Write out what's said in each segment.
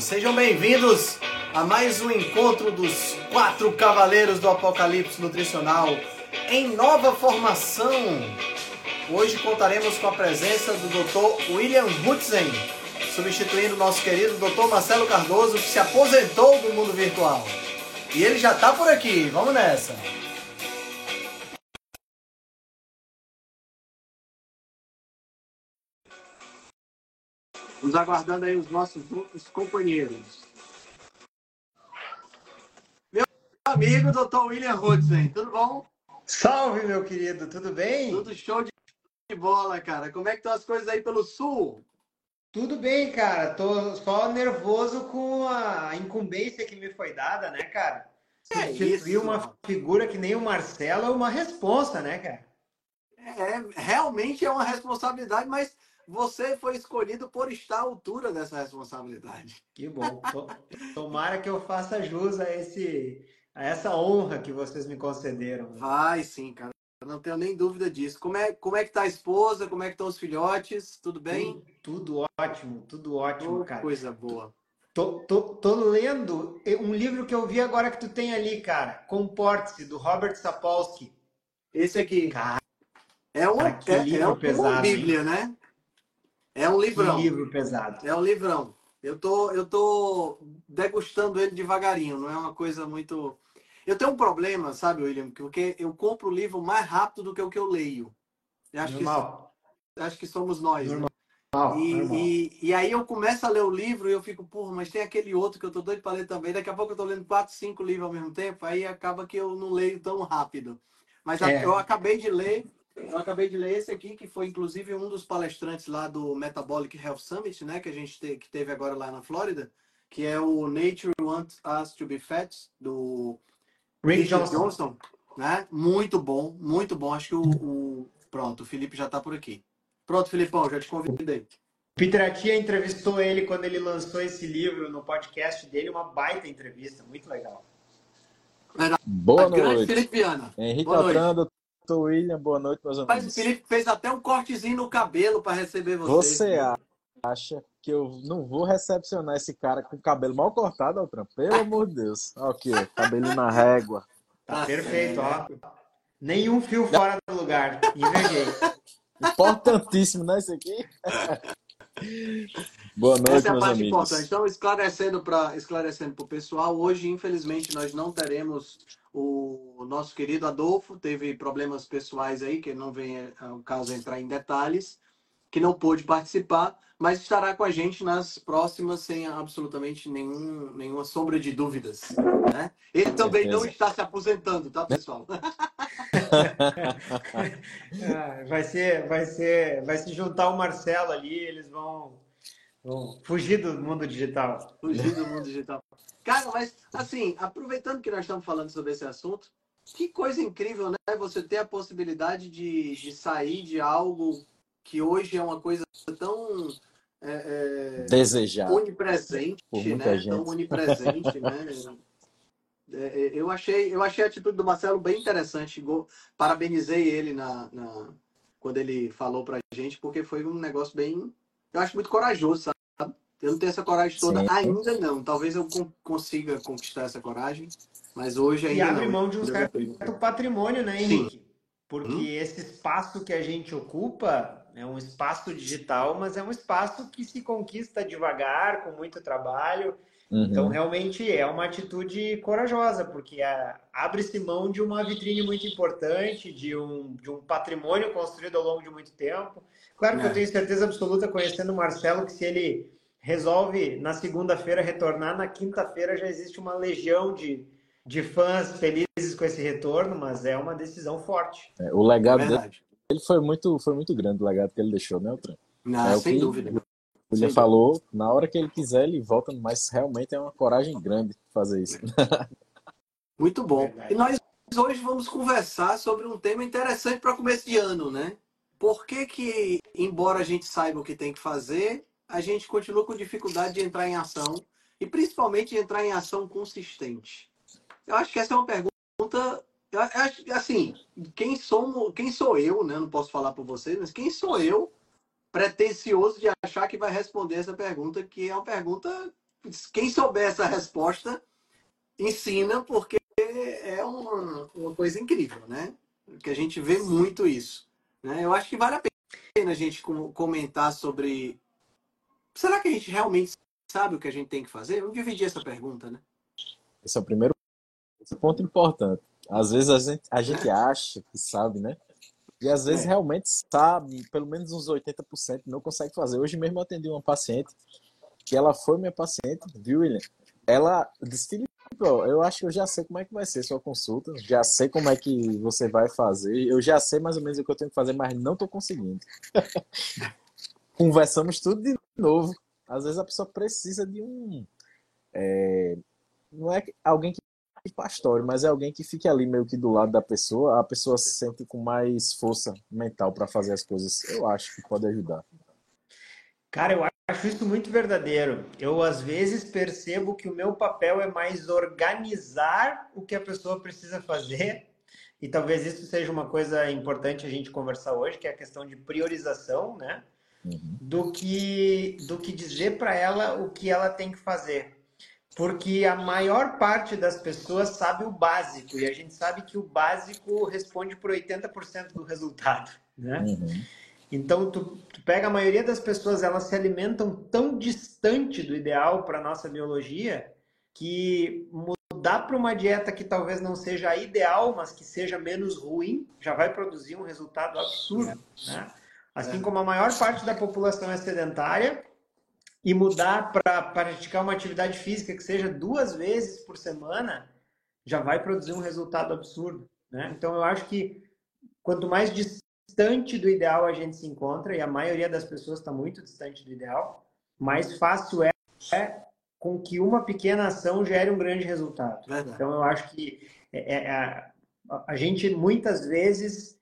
Sejam bem-vindos a mais um encontro dos quatro cavaleiros do Apocalipse Nutricional em nova formação. Hoje contaremos com a presença do Dr. William Hutzen, substituindo o nosso querido Dr. Marcelo Cardoso, que se aposentou do mundo virtual. E ele já está por aqui. Vamos nessa. Aguardando aí os nossos outros companheiros. Meu amigo, doutor William Hudson, tudo bom? Salve, meu querido, tudo bem? Tudo show de bola, cara. Como é que estão as coisas aí pelo sul? Tudo bem, cara. Tô só nervoso com a incumbência que me foi dada, né, cara? É Substituir isso. uma figura que nem o Marcelo é uma responsa, né, cara? É, realmente é uma responsabilidade, mas você foi escolhido por estar à altura dessa responsabilidade. Que bom. To- Tomara que eu faça jus a, esse, a essa honra que vocês me concederam. Vai sim, cara. Eu Não tenho nem dúvida disso. Como é, como é que tá a esposa? Como é que estão os filhotes? Tudo bem? Tudo ótimo, tudo ótimo, Oh, cara. coisa boa. Tô, tô, tô lendo um livro que eu vi agora que tu tem ali, cara. Comporte-se, do Robert Sapolsky. Esse aqui Cara, é que é, é uma pesado, hein? bíblia, né? É um que livrão. livro pesado. É um livrão. Eu tô, eu tô degustando ele devagarinho, não é uma coisa muito. Eu tenho um problema, sabe, William? Porque eu compro o livro mais rápido do que o que eu leio. Eu acho, que, Normal, acho que somos nós. né? normal, E, normal. e, e aí eu começo a ler o livro e eu fico, porra, mas tem aquele outro que eu tô doido para ler também. Daqui a pouco eu tô lendo quatro, cinco livros ao mesmo tempo, aí acaba que eu não leio tão rápido. Mas É. eu acabei de ler, eu acabei de ler esse aqui, que foi inclusive um dos palestrantes lá do Metabolic Health Summit, né, que a gente te- que teve agora lá na Flórida, que é o Nature Wants Us to Be Fat, do Rick Richard Johnson. né? Muito bom, muito bom. Acho que o, o- pronto, o Felipe já tá por aqui. Pronto, Filipão, já te convidei. Peter Atia entrevistou ele quando ele lançou esse livro no podcast dele, uma baita entrevista, muito legal. Boa noite. Felipe Viana. Henrique Boa noite. Altrando, doutor William, boa noite, meus Mas o amigos. Felipe fez até um cortezinho no cabelo para receber você. Você acha que eu não vou recepcionar esse cara com o cabelo mal cortado, Altran? Pelo amor de Deus. Olha aqui, ó, cabelinho na régua. Tá Tá perfeito, ó. Nenhum fio fora do lugar. Invejei. Importantíssimo, né, esse aqui? Boa noite, Essa é a meus parte amigos. importante. Então, esclarecendo para esclarecendo o pessoal, hoje, infelizmente, nós não teremos o nosso querido Adolfo. Teve problemas pessoais aí, que não vem ao caso entrar em detalhes, que não pôde participar, mas estará com a gente nas próximas sem absolutamente nenhum, nenhuma sombra de dúvidas. Né? Ele também não certeza. está se aposentando, tá, pessoal? Ah, vai ser, vai ser, vai se juntar o Marcelo ali, eles vão fugir do mundo digital. Fugir do mundo digital. Cara, mas assim, aproveitando que nós estamos falando sobre esse assunto, que coisa incrível, né? Você ter a possibilidade de, de sair de algo que hoje é uma coisa tão é, é, Desejado. onipresente, Por muita né? gente. Tão onipresente, né? É, Eu achei, eu achei a atitude do Marcelo bem interessante. Parabenizei ele na, na- quando ele falou pra gente, porque foi um negócio bem. Eu acho muito corajoso, sabe? Eu não tenho essa coragem toda Sim. ainda, não. Talvez eu con- consiga conquistar essa coragem, mas hoje E ainda abre não. mão de um certo patrimônio, né, Henrique? Porque Hum. esse espaço que a gente ocupa é um espaço digital, mas é um espaço que se conquista devagar, com muito trabalho. Uhum. Então, realmente é uma atitude corajosa, porque ah, abre-se mão de uma vitrine muito importante, de um, de um patrimônio construído ao longo de muito tempo. Claro que É. eu tenho certeza absoluta, conhecendo o Marcelo, que se ele resolve na segunda-feira retornar, na quinta-feira já existe uma legião de, de fãs felizes com esse retorno, mas é uma decisão forte. É, o legado dele Verdade. foi muito, foi muito grande, o legado que ele deixou, né, Altran? Não, É o sem que- dúvida. O William falou, na hora que ele quiser, ele volta, mas realmente é uma coragem grande fazer isso. Muito bom. Verdade. E nós hoje vamos conversar sobre um tema interessante para começo de ano, né? Por que que, embora a gente saiba o que tem que fazer, a gente continua com dificuldade de entrar em ação e principalmente de entrar em ação consistente? Eu acho que essa é uma pergunta, eu acho, assim, quem somos, quem sou eu, né? Não posso falar por vocês, mas quem sou eu pretensioso de achar que vai responder essa pergunta, que é uma pergunta quem souber essa resposta, ensina, porque é uma, uma coisa incrível, né? Que a gente vê muito isso. Né? Eu acho que vale a pena a gente comentar sobre. Será que a gente realmente sabe o que a gente tem que fazer? Eu dividi essa pergunta, né? Esse é o primeiro ponto importante. Às vezes a gente, a gente acha que sabe, né? E às vezes é. realmente sabe, pelo menos uns 80% não consegue fazer. Hoje mesmo eu atendi uma paciente, que ela foi minha paciente, viu, William? Ela disse, Felipe, eu acho que eu já sei como é que vai ser sua consulta, já sei como é que você vai fazer, eu já sei mais ou menos o que eu tenho que fazer, mas não estou conseguindo. Conversamos tudo de novo. Às vezes a pessoa precisa de um. É, não é alguém que pastor, mas é alguém que fique ali meio que do lado da pessoa, a pessoa se sente com mais força mental para fazer as coisas. Eu acho que pode ajudar. Cara, eu acho isso muito verdadeiro. Eu às vezes percebo que o meu papel é mais organizar o que a pessoa precisa fazer. E talvez isso seja uma coisa importante a gente conversar hoje, que é a questão de priorização, né? Uhum. Do que do que dizer para ela o que ela tem que fazer porque a maior parte das pessoas sabe o básico e a gente sabe que o básico responde por 80% do resultado, né? Uhum. Então, tu, tu, pega a maioria das pessoas, elas se alimentam tão distante do ideal para nossa biologia que mudar para uma dieta que talvez não seja ideal, mas que seja menos ruim, já vai produzir um resultado absurdo, né? Assim é. como a maior parte da população é sedentária, e mudar para praticar uma atividade física que seja duas vezes por semana, já vai produzir um resultado absurdo. Né? Então, eu acho que quanto mais distante do ideal a gente se encontra, e a maioria das pessoas está muito distante do ideal, mais fácil é, é, com que uma pequena ação gere um grande resultado. Verdade. Então, eu acho que é, é, a, a gente muitas vezes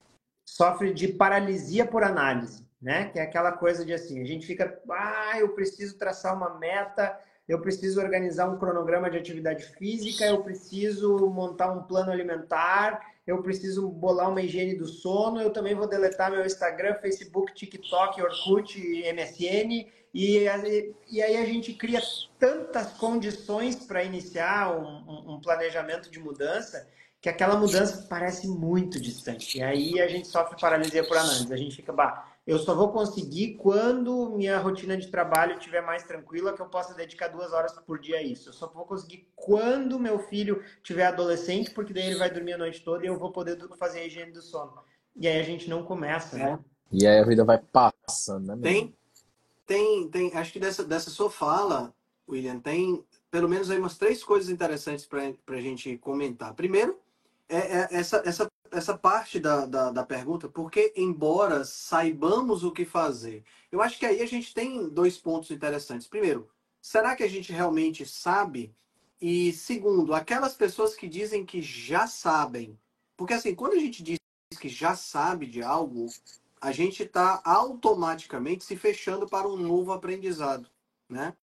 sofre de paralisia por análise né? Que é aquela coisa de assim, a gente fica, ah, eu preciso traçar uma meta, eu preciso organizar um cronograma de atividade física, eu preciso montar um plano alimentar, eu preciso bolar uma higiene do sono, eu também vou deletar meu Instagram, Facebook, TikTok, Orkut, MSN, e, e aí a gente cria tantas condições para iniciar um, um planejamento de mudança que aquela mudança parece muito distante. E aí a gente sofre paralisia por análise. A gente fica, bah, eu só vou conseguir quando minha rotina de trabalho estiver mais tranquila, que eu possa dedicar duas horas por dia a isso. Eu só vou conseguir quando meu filho tiver adolescente, porque daí ele vai dormir a noite toda e eu vou poder fazer a higiene do sono. E aí a gente não começa, né? E aí a vida vai passando, né? Tem, tem, tem. Acho que dessa, dessa sua fala, William, tem pelo menos aí umas três coisas interessantes para a gente comentar. Primeiro, é, é essa, essa essa parte da, da, da, pergunta, porque embora saibamos o que fazer, eu acho que aí a gente tem dois pontos interessantes. Primeiro, será que a gente realmente sabe? E segundo, aquelas pessoas que dizem que já sabem. Porque assim, quando a gente diz que já sabe de algo, a gente está automaticamente se fechando para um novo aprendizado, né?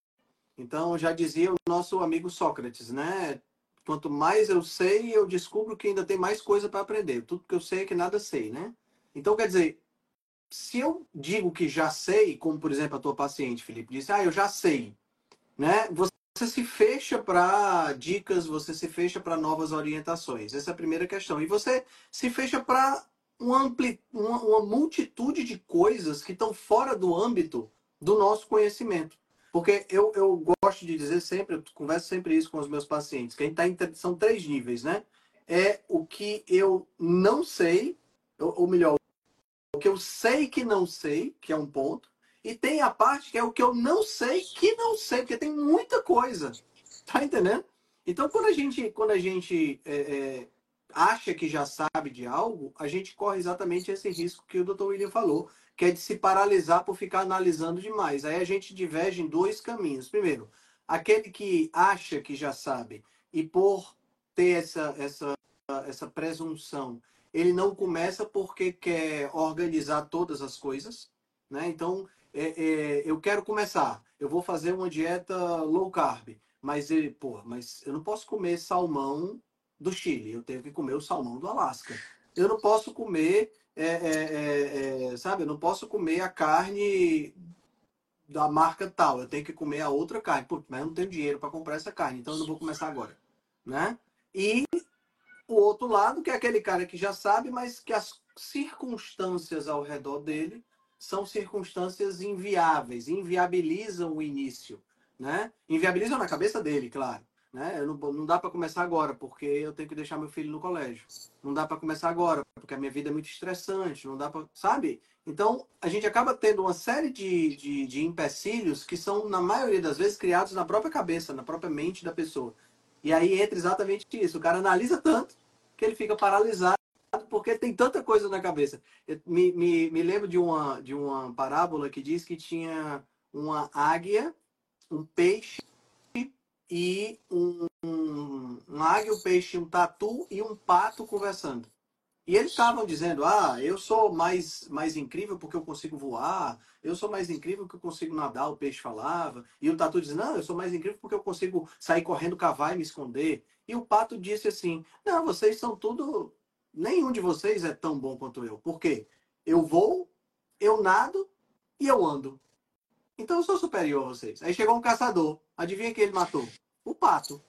Então, já dizia o nosso amigo Sócrates, né? Quanto mais eu sei, eu descubro que ainda tem mais coisa para aprender. Tudo que eu sei é que nada sei, né? Então, quer dizer, se eu digo que já sei, como por exemplo a tua paciente, Felipe, disse, ah, eu já sei, né? Você se fecha para dicas, você se fecha para novas orientações. Essa é a primeira questão. E você se fecha para uma, ampli... uma, uma multitude de coisas que estão fora do âmbito do nosso conhecimento. Porque eu, eu gosto de dizer sempre, eu converso sempre isso com os meus pacientes, que a gente tá em, são três níveis, né? É o que eu não sei, ou, ou melhor, o que eu sei que não sei, que é um ponto, e tem a parte que é o que eu não sei que não sei, porque tem muita coisa. Tá entendendo? Então, quando a gente, quando a gente é, é, acha que já sabe de algo, a gente corre exatamente esse risco que o Dr. William falou, que é de se paralisar por ficar analisando demais. Aí a gente diverge em dois caminhos. Primeiro, aquele que acha que já sabe e por ter essa, essa, essa presunção, ele não começa porque quer organizar todas as coisas. Né? Então, é, é, eu quero começar, eu vou fazer uma dieta low carb, mas, pô, mas eu não posso comer salmão do Chile, eu tenho que comer o salmão do Alasca. Eu não posso comer é é, é, é, sabe, eu não posso comer a carne da marca tal, eu tenho que comer a outra carne. Putz, mas eu não tenho dinheiro para comprar essa carne, então eu não vou começar agora, né? E o outro lado, que é aquele cara que já sabe, mas que as circunstâncias ao redor dele são circunstâncias inviáveis, inviabilizam o início, né? Inviabilizam na cabeça dele, claro. Né? Não, não, dá para começar agora, porque eu tenho que deixar meu filho no colégio. Não dá para começar agora, porque a minha vida é muito estressante. Não dá para, sabe? Então a gente acaba tendo uma série de, de, de empecilhos que são, na maioria das vezes, criados na própria cabeça, na própria mente da pessoa. E aí entra exatamente isso. O cara analisa tanto que ele fica paralisado porque tem tanta coisa na cabeça. Eu me, me, me lembro de uma, de uma parábola que diz que tinha uma águia, um peixe e um, um, um águia, um peixe, um tatu e um pato conversando. E eles estavam dizendo: ah, eu sou mais, mais incrível porque eu consigo voar, eu sou mais incrível porque eu consigo nadar, o peixe falava. E o tatu dizendo: não, eu sou mais incrível porque eu consigo sair correndo, cavar e me esconder. E o pato disse assim: não, vocês são tudo. Nenhum de vocês é tão bom quanto eu. Por quê? Eu vou, eu nado e eu ando. Então eu sou superior a vocês. Aí chegou um caçador. Adivinha quem ele matou? O pato.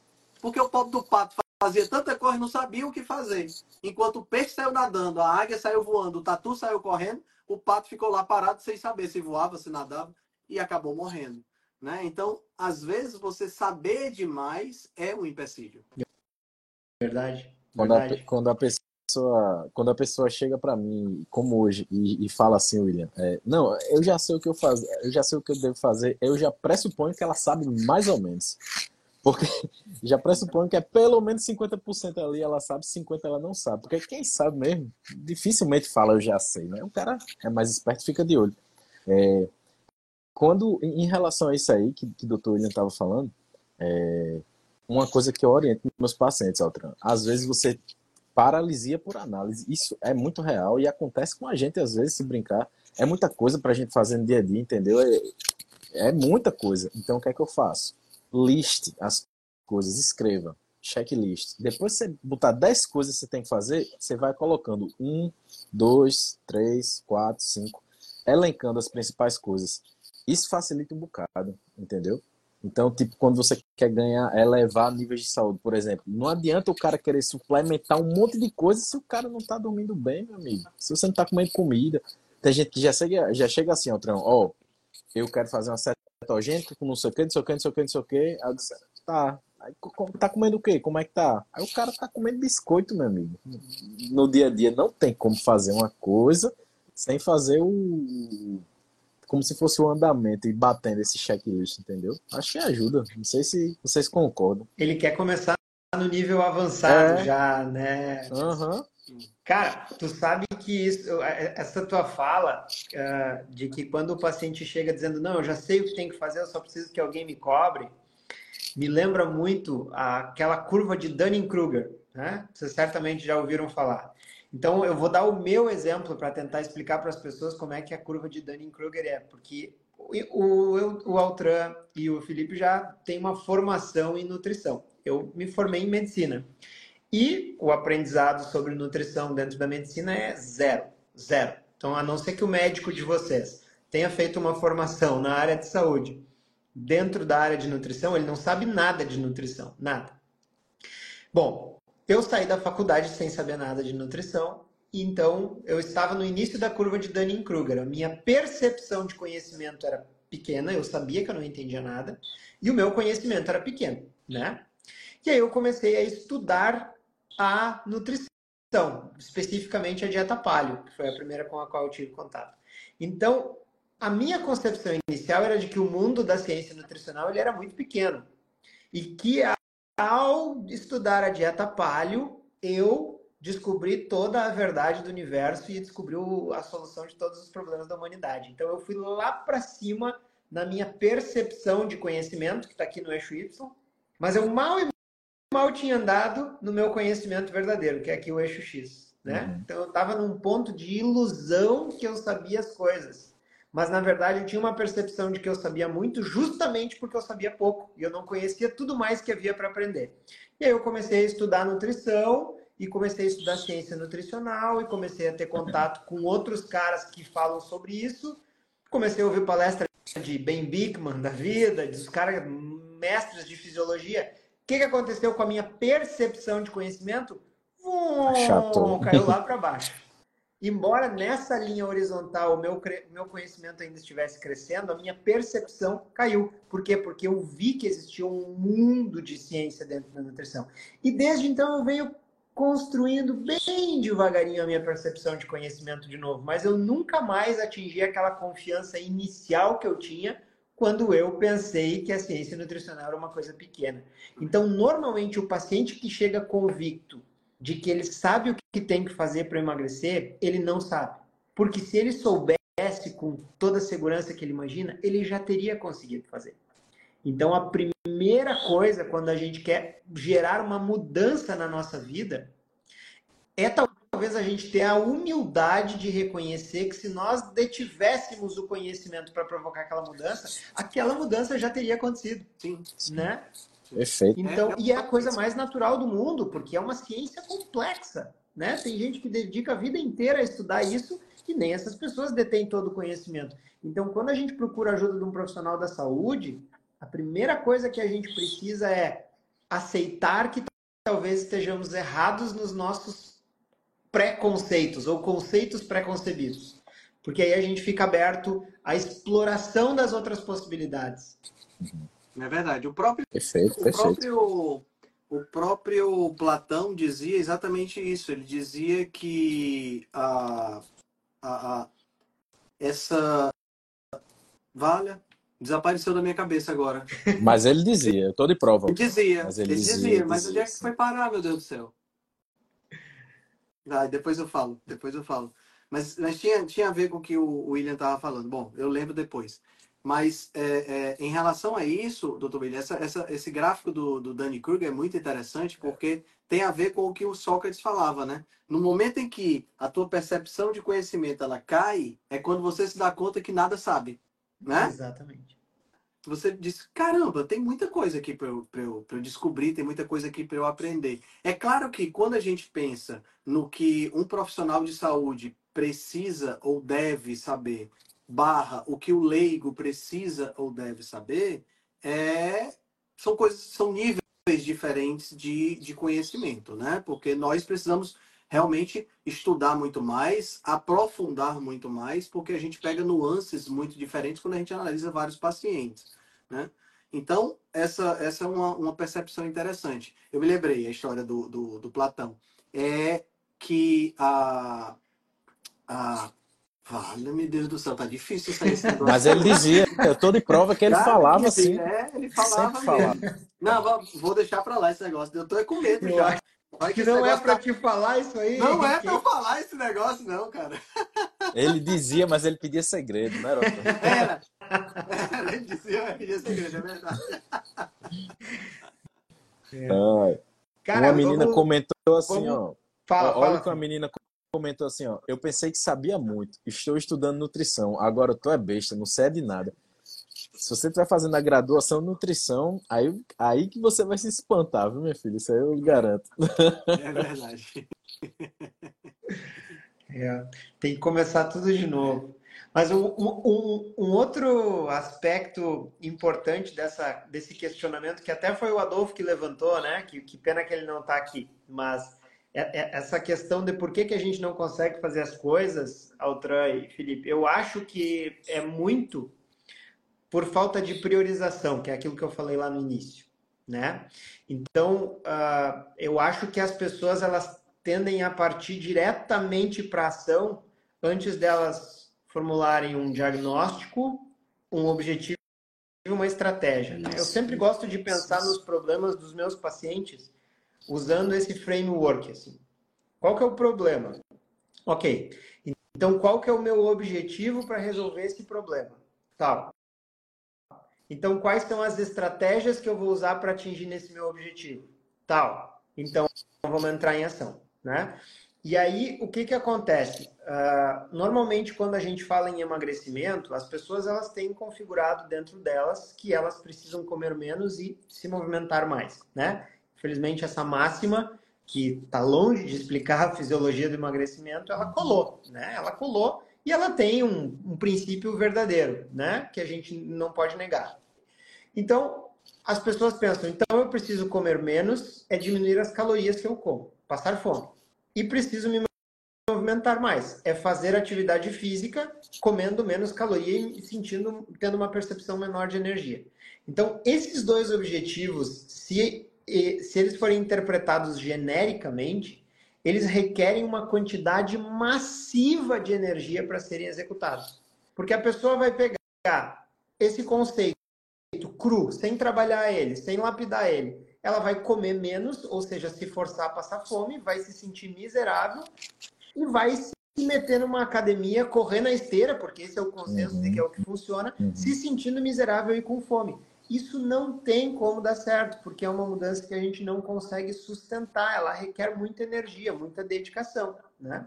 Porque o pobre do pato fazia tanta coisa não sabia o que fazer. Enquanto o peixe saiu nadando, a águia saiu voando, o tatu saiu correndo, o pato ficou lá parado sem saber se voava, se nadava e acabou morrendo. Né? Então, às vezes, você saber demais é um empecilho. Verdade. Quando, A, quando a pessoa quando a pessoa chega para mim como hoje e, e fala assim William é, não eu já sei o que eu fazer eu já sei o que eu devo fazer eu já pressuponho que ela sabe mais ou menos porque já pressupõe que é pelo menos 50% ali ela sabe, 50% ela não sabe. Porque quem sabe mesmo, dificilmente fala eu já sei, né? O cara é mais esperto, fica de olho. É, quando, em relação a isso aí que, que o doutor William estava falando, é, uma coisa que eu oriento meus pacientes, Altran, às vezes você paralisia por análise. Isso é muito real e acontece com a gente, às vezes, se brincar. É muita coisa para a gente fazer no dia a dia, entendeu? É, é muita coisa. Então, o que é que eu faço? liste as coisas, escreva, checklist. Depois você botar 10 coisas que você tem que fazer, você vai colocando 1, 2, 3, 4, 5, elencando as principais coisas. Isso facilita um bocado, entendeu? Então, tipo, quando você quer ganhar, elevar níveis de saúde, por exemplo, não adianta o cara querer suplementar um monte de coisa se o cara não tá dormindo bem, meu amigo. Se você não tá comendo comida. Tem gente que já chega, já chega assim, ó, ó, eu quero fazer uma cetogênica com não sei o que, não sei o que, não sei o que, não sei o que. Aí eu disse, tá. Aí, tá comendo o quê? Como é que tá? Aí o cara tá comendo biscoito, meu amigo. No dia a dia não tem como fazer uma coisa sem fazer o. Como se fosse o andamento e batendo esse checklist, entendeu? Acho que ajuda. Não sei se vocês concordam. Ele quer começar no nível avançado é. já, né? Uhum. Cara, tu sabe que isso, é, essa tua fala uh, de que quando o paciente chega dizendo não, eu já sei o que tem que fazer, eu só preciso que alguém me cobre, me lembra muito aquela curva de Dunning-Kruger, né? Vocês certamente já ouviram falar. Então, eu vou dar o meu exemplo para tentar explicar para as pessoas como é que a curva de Dunning-Kruger é, porque o, o, o Altran e o Felipe já têm uma formação em nutrição. Eu me formei em medicina. E o aprendizado sobre nutrição dentro da medicina é zero. Zero. Então, a não ser que o médico de vocês tenha feito uma formação na área de saúde, dentro da área de nutrição, ele não sabe nada de nutrição. Nada. Bom, eu saí da faculdade sem saber nada de nutrição, então eu estava no início da curva de Dunning-Kruger. A minha percepção de conhecimento era pequena, eu sabia que eu não entendia nada, e o meu conhecimento era pequeno, né? E aí eu comecei a estudar a nutrição, especificamente a dieta paleo, que foi a primeira com a qual eu tive contato. Então, a minha concepção inicial era de que o mundo da ciência nutricional ele era muito pequeno e que ao estudar a dieta paleo, eu descobri toda a verdade do universo e descobri a solução de todos os problemas da humanidade. Então eu fui lá para cima na minha percepção de conhecimento, que está aqui no eixo Y, mas eu mal e mal tinha andado no meu conhecimento verdadeiro, que é aqui o eixo X, né? Uhum. Então eu estava num ponto de ilusão que eu sabia as coisas. Mas na verdade eu tinha uma percepção de que eu sabia muito justamente porque eu sabia pouco e eu não conhecia tudo mais que havia para aprender. E aí eu comecei a estudar nutrição e comecei a estudar ciência nutricional e comecei a ter contato com outros caras que falam sobre isso. Comecei a ouvir palestra de Ben Bickman da vida, dos caras mestres de fisiologia. O que, que aconteceu com a minha percepção de conhecimento? Vum, caiu lá para baixo. Embora nessa linha horizontal o meu, meu conhecimento ainda estivesse crescendo, a minha percepção caiu. Por quê? Porque eu vi que existia um mundo de ciência dentro da nutrição. E desde então eu venho construindo bem devagarinho a minha percepção de conhecimento de novo, mas eu nunca mais atingi aquela confiança inicial que eu tinha quando eu pensei que a ciência nutricional era uma coisa pequena. Então, normalmente o paciente que chega convicto de que ele sabe o que tem que fazer para emagrecer, ele não sabe. Porque se ele soubesse com toda a segurança que ele imagina, ele já teria conseguido fazer. Então, a primeira coisa quando a gente quer gerar uma mudança na nossa vida é talvez a gente ter a humildade de reconhecer que se nós detivéssemos o conhecimento para provocar aquela mudança, aquela mudança já teria acontecido. Sim. Né? Perfeito. Então, é, e é a coisa mais natural do mundo, porque é uma ciência complexa, né? Tem gente que dedica a vida inteira a estudar isso e nem essas pessoas detêm todo o conhecimento. Então, quando a gente procura a ajuda de um profissional da saúde, a primeira coisa que a gente precisa é aceitar que talvez estejamos errados nos nossos preconceitos ou conceitos preconcebidos. Porque aí a gente fica aberto à exploração das outras possibilidades. É verdade. O próprio, perfeito, o próprio, o próprio Platão dizia exatamente isso. Ele dizia que a, a, a essa valha desapareceu da minha cabeça agora. Mas ele dizia, eu tô de prova. Ele dizia, mas ele, ele dizia, dizia, mas onde é que foi parar, meu Deus do céu? Ah, depois eu falo, depois eu falo. Mas, mas tinha, tinha a ver com o que o William estava falando. Bom, eu lembro depois. Mas é, é, em relação a isso, doutor Billy, essa, essa, esse gráfico do, do Danny Kruger é muito interessante porque tem a ver com o que o Sócrates falava, né? No momento em que a tua percepção de conhecimento ela cai, é quando você se dá conta que nada sabe, né? Exatamente. Você diz, caramba, tem muita coisa aqui para eu, eu, eu descobrir, tem muita coisa aqui para eu aprender. É claro que quando a gente pensa no que um profissional de saúde precisa ou deve saber barra o que o leigo precisa ou deve saber é são coisas são níveis diferentes de, de conhecimento né? Porque nós precisamos realmente estudar muito mais aprofundar muito mais porque a gente pega nuances muito diferentes quando a gente analisa vários pacientes né? Então essa essa é uma, uma percepção interessante. Eu me lembrei a história do, do, do Platão. É que a, a Vale, meu Deus do céu, tá difícil sair esse negócio. Mas ele dizia, eu tô de prova que ele Cara, falava assim. É, ele falava falava. Não, vou deixar pra lá esse negócio. Eu tô com medo eu já. Vai que, que não é pra tá... te falar isso aí. Não é pra eu falar esse negócio, não, cara. Ele dizia, mas ele pedia segredo, não era? Era. era. Ele dizia, mas pedia segredo, é verdade. É. Cara, uma menina vamos... comentou assim, vamos... ó. Fala, olha fala, que uma menina comentou assim, ó, eu pensei que sabia muito, estou estudando nutrição, agora tu é besta, não sei de nada. Se você estiver fazendo a graduação em nutrição, aí, aí que você vai se espantar, viu, minha filha? Isso aí eu garanto. É verdade. É, tem que começar tudo de novo. Mas um, um, um, outro aspecto importante dessa, desse questionamento, que até foi o Adolfo que levantou, né? Que, que pena que ele não está aqui, mas essa questão de por que, que a gente não consegue fazer as coisas, Altran e Felipe, eu acho que é muito por falta de priorização, que é aquilo que eu falei lá no início, né? Então, uh, eu acho que as pessoas elas tendem a partir diretamente para a ação antes delas formularem um diagnóstico, um objetivo e uma estratégia. Né? Eu sempre gosto de pensar nos problemas dos meus pacientes usando esse framework. Assim. Qual que é o problema? Ok. Então, qual que é o meu objetivo para resolver esse problema? Tal. Então, quais são as estratégias que eu vou usar para atingir nesse meu objetivo? Tal. Então, vamos entrar em ação, né? E aí, o que que acontece? Uh, normalmente, quando a gente fala em emagrecimento, as pessoas elas têm configurado dentro delas que elas precisam comer menos e se movimentar mais, né? Infelizmente, essa máxima, que está longe de explicar a fisiologia do emagrecimento, ela colou, né? Ela colou E ela tem um, um princípio verdadeiro, né? Que a gente não pode negar. Então, as pessoas pensam, então eu preciso comer menos, é diminuir as calorias que eu como, passar fome. E preciso me movimentar mais, é fazer atividade física, comendo menos caloria e sentindo, tendo uma percepção menor de energia. Então, esses dois objetivos, se, se eles forem interpretados genericamente, eles requerem uma quantidade massiva de energia para serem executados. Porque a pessoa vai pegar esse conceito cru, sem trabalhar ele, sem lapidar ele, ela vai comer menos, ou seja, se forçar a passar fome, vai se sentir miserável e vai se meter numa academia, correr na esteira, porque esse é o consenso uhum. de que é o que funciona, uhum. se sentindo miserável e com fome. Isso não tem como dar certo, porque é uma mudança que a gente não consegue sustentar, ela requer muita energia, muita dedicação, né?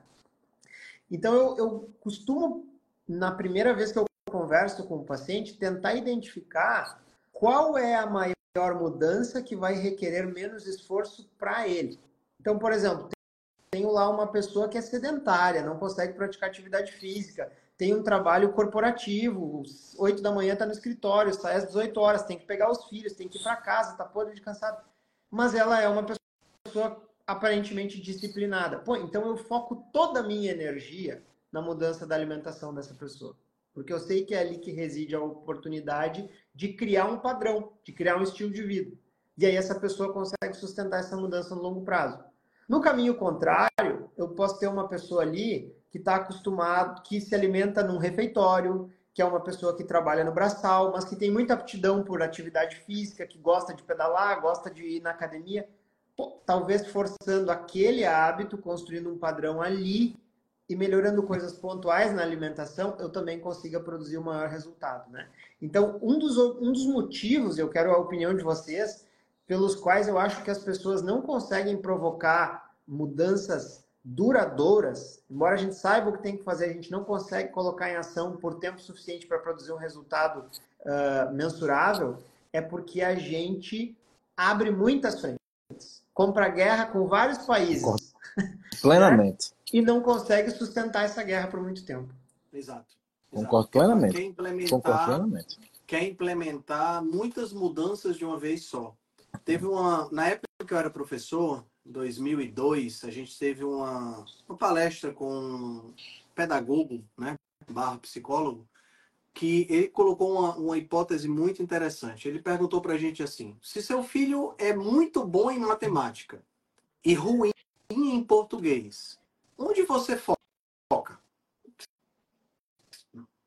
Então, eu, eu costumo, na primeira vez que eu converso com o paciente, tentar identificar qual é a maior mudança que vai requerer menos esforço para ele. Então, por exemplo, tenho lá uma pessoa que é sedentária, não consegue praticar atividade física, tem um trabalho corporativo, 8 da manhã está no escritório, sai às 18 horas, tem que pegar os filhos, tem que ir para casa, está podre de cansado. Mas ela é uma pessoa aparentemente disciplinada. Pô, então eu foco toda a minha energia na mudança da alimentação dessa pessoa. Porque eu sei que é ali que reside a oportunidade de criar um padrão, de criar um estilo de vida. E aí essa pessoa consegue sustentar essa mudança no longo prazo. No caminho contrário, eu posso ter uma pessoa ali que está acostumado, que se alimenta num refeitório, que é uma pessoa que trabalha no braçal, mas que tem muita aptidão por atividade física, que gosta de pedalar, gosta de ir na academia. Pô, talvez forçando aquele hábito, construindo um padrão ali, e melhorando coisas pontuais na alimentação, eu também consiga produzir um maior resultado, né? Então, um dos, um dos motivos, eu quero a opinião de vocês, pelos quais eu acho que as pessoas não conseguem provocar mudanças duradouras, embora a gente saiba o que tem que fazer, a gente não consegue colocar em ação por tempo suficiente para produzir um resultado uh, mensurável, é porque a gente abre muitas frentes, compra guerra com vários países. Plenamente. e não consegue sustentar essa guerra por muito tempo. Exato. Concordo plenamente. Quer implementar, Concordo plenamente. Quer implementar muitas mudanças de uma vez só. Teve uma. Na época que eu era professor, em 2002, a gente teve uma, uma palestra com um pedagogo, né? Barra psicólogo, que ele colocou uma, uma hipótese muito interessante. Ele perguntou para a gente assim: se seu filho é muito bom em matemática e ruim em português, onde você foca?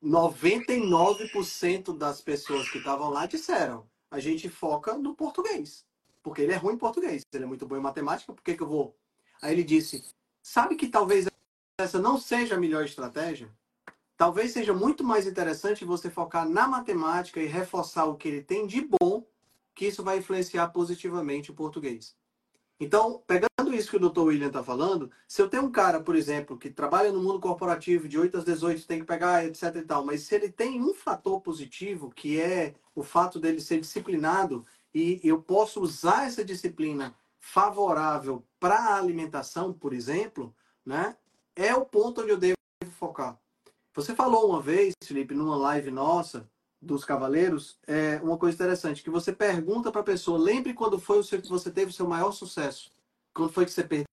99% das pessoas que estavam lá disseram: a gente foca no português. Porque ele é ruim em português. Ele é muito bom em matemática, por que, que eu vou? Aí ele disse: sabe que talvez essa não seja a melhor estratégia? Talvez seja muito mais interessante você focar na matemática e reforçar o que ele tem de bom, que isso vai influenciar positivamente o português. Então, pegando isso que o Dr. William está falando, se eu tenho um cara, por exemplo, que trabalha no mundo corporativo de 8 às 18, tem que pegar, etc e tal, mas se ele tem um fator positivo, que é o fato dele ser disciplinado, e eu posso usar essa disciplina favorável para a alimentação, por exemplo, né, é o ponto onde eu devo focar. Você falou uma vez, Felipe, numa live nossa, dos cavaleiros é uma coisa interessante, que você pergunta para a pessoa, lembre quando foi o seu, que você teve o seu maior sucesso. Quando foi que você perdeu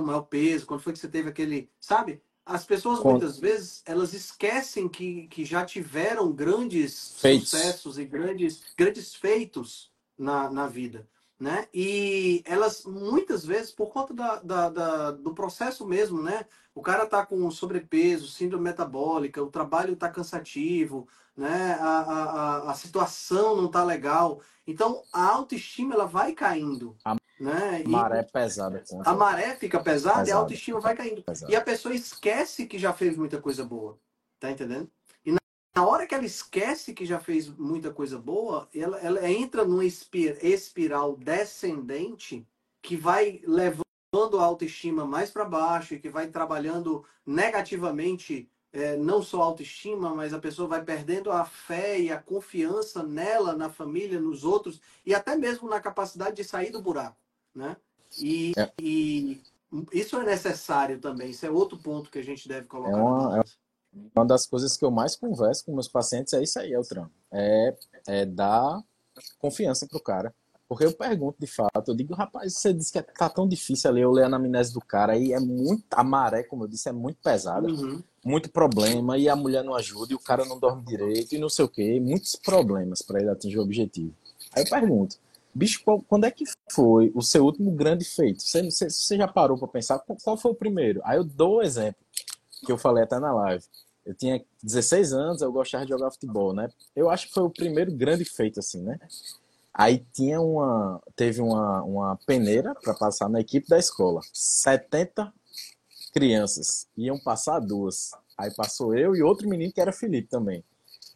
o maior peso, quando foi que você teve aquele, sabe? As pessoas muitas vezes, elas esquecem que, que já tiveram grandes feitos. sucessos e grandes, grandes feitos na, na vida. Né? E elas, muitas vezes, por conta da, da, da, do processo mesmo, né? O cara tá com sobrepeso, síndrome metabólica, o trabalho tá cansativo, né? A, a, a situação não tá legal. Então, a autoestima ela vai caindo. A né? maré é pesada. A maré fica pesada, pesada, e a autoestima vai caindo. Pesada. E a pessoa esquece que já fez muita coisa boa. Tá entendendo? Na, na hora que ela esquece que já fez muita coisa boa, ela, ela entra numa espiral descendente que vai levando a autoestima mais para baixo e que vai trabalhando negativamente é, não só a autoestima, mas a pessoa vai perdendo a fé e a confiança nela, na família, nos outros e até mesmo na capacidade de sair do buraco, né? E, é. e isso é necessário também. Isso é outro ponto que a gente deve colocar. É uma, Uma das coisas que eu mais converso com meus pacientes é isso aí, Eltran. É, é dar confiança pro cara. Porque eu pergunto de fato, eu digo, rapaz, você disse que tá tão difícil ali eu ler a anamnese do cara e é muito, a maré, como eu disse, é muito pesada, Uhum. muito problema, e a mulher não ajuda, e o cara não dorme direito, e não sei o quê, muitos problemas para ele atingir o objetivo. Aí eu pergunto, bicho, qual- quando é que foi o seu último grande feito? Você, você, você já parou para pensar qual, qual foi o primeiro? Aí eu dou o exemplo, que eu falei até na live. Eu tinha 16 anos, eu gostava de jogar futebol, né? Eu acho que foi o primeiro grande feito, assim, né? Aí tinha uma, teve uma, uma peneira para passar na equipe da escola. 70 crianças iam passar duas. Aí passou eu e outro menino que era Felipe também.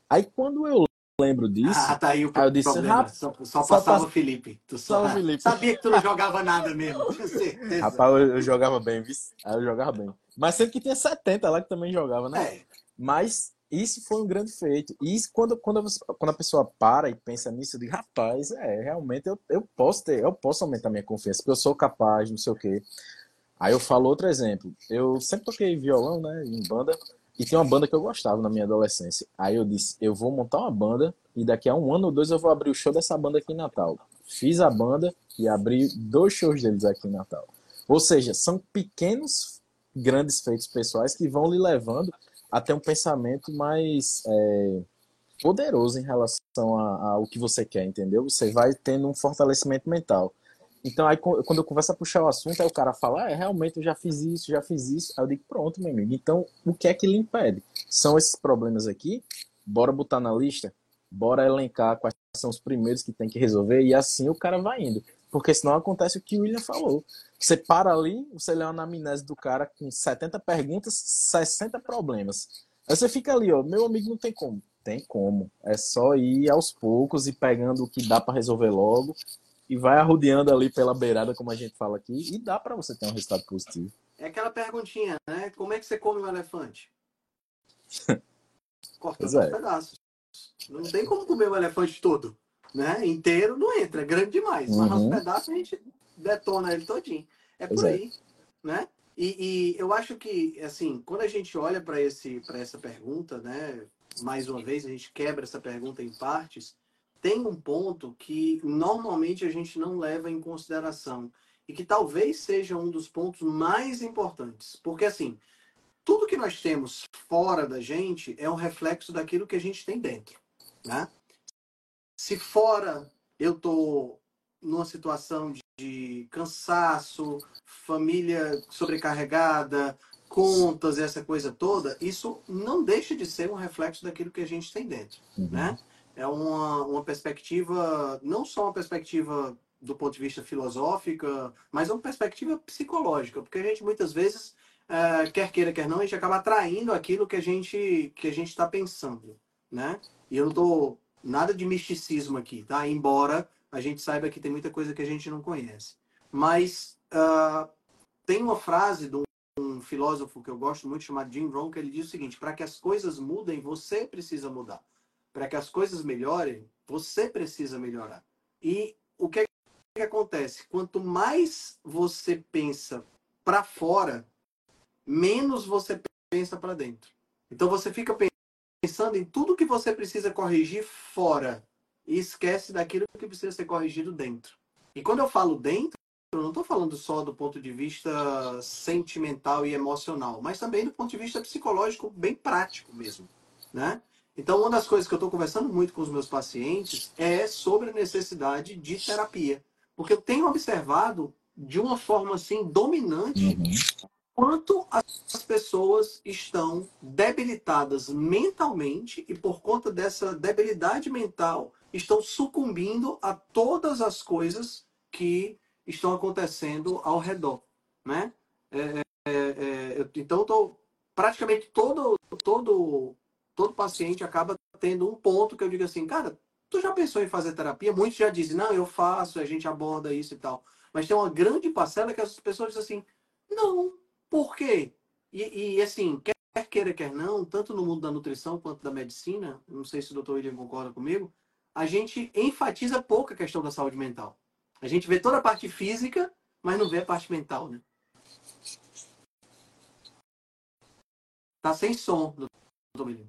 Aí quando eu lembro disso, Ah, tá aí o Aí eu disse, problema. "Rap- só, só só passava pass- o Felipe. Tu só, Só Felipe. Sabia que tu não jogava nada mesmo, rapaz, eu, eu jogava bem, viu? Aí eu jogava bem. Mas sempre que tinha 70 lá que também jogava, né? É, Mas isso foi um grande feito. E isso, quando, quando, você- quando a pessoa para e pensa nisso, digo, rapaz, é, realmente eu, eu posso ter, eu posso aumentar minha confiança, porque eu sou capaz, não sei o quê. Aí eu falo outro exemplo. Eu sempre toquei violão, né, em banda, e tinha uma banda que eu gostava na minha adolescência. Aí eu disse, eu vou montar uma banda, e daqui a um ano ou dois eu vou abrir o show dessa banda aqui em Natal. Fiz a banda e abri dois shows deles aqui em Natal. Ou seja, são pequenos, grandes feitos pessoais que vão lhe levando a ter um pensamento mais é, poderoso em relação ao que você quer, entendeu? Você vai tendo um fortalecimento mental. Então, aí, quando eu começo a puxar o assunto, aí o cara fala, ah, é, realmente eu já fiz isso, já fiz isso. Aí eu digo, pronto, meu amigo. Então, o que é que lhe impede? São esses problemas aqui, bora botar na lista, bora elencar quais são os primeiros que tem que resolver, e assim o cara vai indo. Porque senão acontece o que o William falou. Você para ali, você lê uma anamnese do cara com 70 perguntas, 60 problemas. Aí você fica ali, ó, meu amigo, não tem como. Tem como. É só ir aos poucos e pegando o que dá para resolver logo e vai arrodeando ali pela beirada, como a gente fala aqui, e dá para você ter um resultado positivo. é aquela perguntinha, né? Como é que você come um elefante? Cortando é. pedaços. Não tem como comer um elefante todo, né? Inteiro não entra, é grande demais. Mas Uhum. aos pedaços a gente detona ele todinho. É Pois por é. aí, né? E, e eu acho que, assim, quando a gente olha para esse, para essa pergunta, né? Mais uma vez, a gente quebra essa pergunta em partes. Tem um ponto que normalmente a gente não leva em consideração e que talvez seja um dos pontos mais importantes. Porque, assim, tudo que nós temos fora da gente é um reflexo daquilo que a gente tem dentro, né? Se fora eu tô numa situação de, de cansaço, família sobrecarregada, contas, essa coisa toda, isso não deixa de ser um reflexo daquilo que a gente tem dentro Uhum. né? É uma, uma perspectiva, não só uma perspectiva do ponto de vista filosófica, mas uma perspectiva psicológica, porque a gente muitas vezes, eh, quer queira, quer não, a gente acaba atraindo aquilo que a gente que a gente está pensando, né? E eu não tô nada de misticismo aqui, tá? Embora a gente saiba que tem muita coisa que a gente não conhece. Mas ah, tem uma frase de um, um filósofo que eu gosto muito chamado Jim Rohn que ele diz o seguinte: para que as coisas mudem, você precisa mudar para que as coisas melhorem, você precisa melhorar. E o que, que acontece? Quanto mais você pensa para fora, menos você pensa para dentro. Então você fica pensando em tudo que você precisa corrigir fora e esquece daquilo que precisa ser corrigido dentro. E quando eu falo dentro, eu não estou falando só do ponto de vista sentimental e emocional, mas também do ponto de vista psicológico, bem prático mesmo, né? Então, uma das coisas que eu estou conversando muito com os meus pacientes é sobre a necessidade de terapia. Porque eu tenho observado de uma forma assim dominante Uhum. Quanto as pessoas estão debilitadas mentalmente e por conta dessa debilidade mental estão sucumbindo a todas as coisas que estão acontecendo ao redor, né? É, é, é, eu- então, tô, praticamente todo todo todo paciente acaba tendo um ponto que eu digo assim, cara, tu já pensou em fazer terapia? Muitos já dizem, não, eu faço, a gente aborda isso e tal. Mas tem uma grande parcela que as pessoas dizem assim, não, por quê? E, e, assim, quer queira, quer não, tanto no mundo da nutrição quanto da medicina, não sei se o doutor William concorda comigo, a gente enfatiza pouco a questão da saúde mental. A gente vê toda a parte física, mas não vê a parte mental, né? Tá sem som, Menino.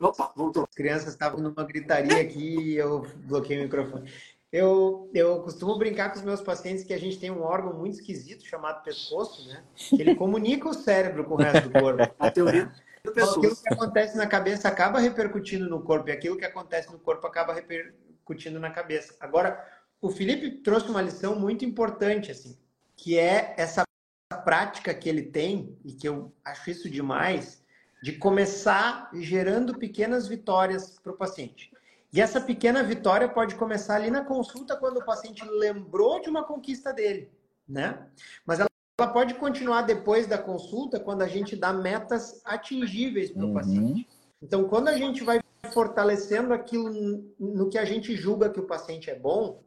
Opa, voltou. As crianças estavam numa gritaria aqui e eu bloqueei o microfone. Eu, eu costumo brincar com os meus pacientes que a gente tem um órgão muito esquisito chamado pescoço, né? Que ele comunica o cérebro com o resto do corpo. A teoria do Então, aquilo que acontece na cabeça acaba repercutindo no corpo e aquilo que acontece no corpo acaba repercutindo na cabeça. Agora, o Felipe trouxe uma lição muito importante, assim, que é essa prática que ele tem e que eu acho isso demais, de começar gerando pequenas vitórias para o paciente. E essa pequena vitória pode começar ali na consulta quando o paciente lembrou de uma conquista dele, né? Mas ela ela pode continuar depois da consulta quando a gente dá metas atingíveis para o Uhum. paciente. Então, quando a gente vai fortalecendo aquilo no que a gente julga que o paciente é bom,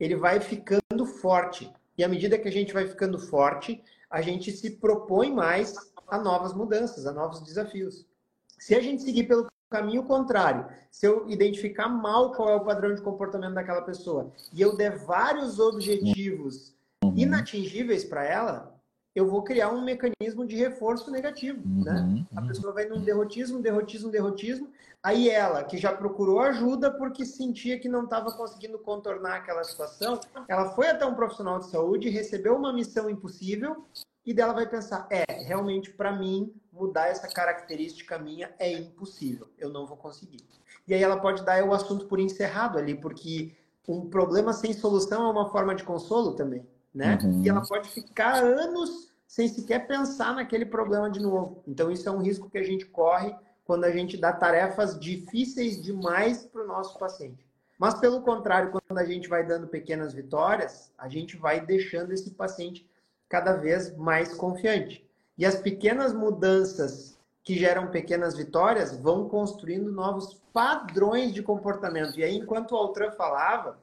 ele vai ficando forte. E à medida que a gente vai ficando forte, a gente se propõe mais a novas mudanças, a novos desafios. Se a gente seguir pelo caminho contrário, se eu identificar mal qual é o padrão de comportamento daquela pessoa e eu der vários objetivos Uhum. inatingíveis para ela, eu vou criar um mecanismo de reforço negativo, né? Uhum. A pessoa vai num derrotismo, derrotismo, derrotismo. Aí ela, que já procurou ajuda porque sentia que não estava conseguindo contornar aquela situação, ela foi até um profissional de saúde, recebeu uma missão impossível e dela vai pensar: é, realmente para mim mudar essa característica minha é impossível, eu não vou conseguir. E aí ela pode dar o assunto por encerrado ali, porque um problema sem solução é uma forma de consolo também, né? Uhum. E ela pode ficar anos sem sequer pensar naquele problema de novo. Então isso é um risco que a gente corre quando a gente dá tarefas difíceis demais para o nosso paciente. Mas pelo contrário, quando a gente vai dando pequenas vitórias, a gente vai deixando esse paciente cada vez mais confiante. E as pequenas mudanças que geram pequenas vitórias vão construindo novos padrões de comportamento. E aí, enquanto o Altran falava,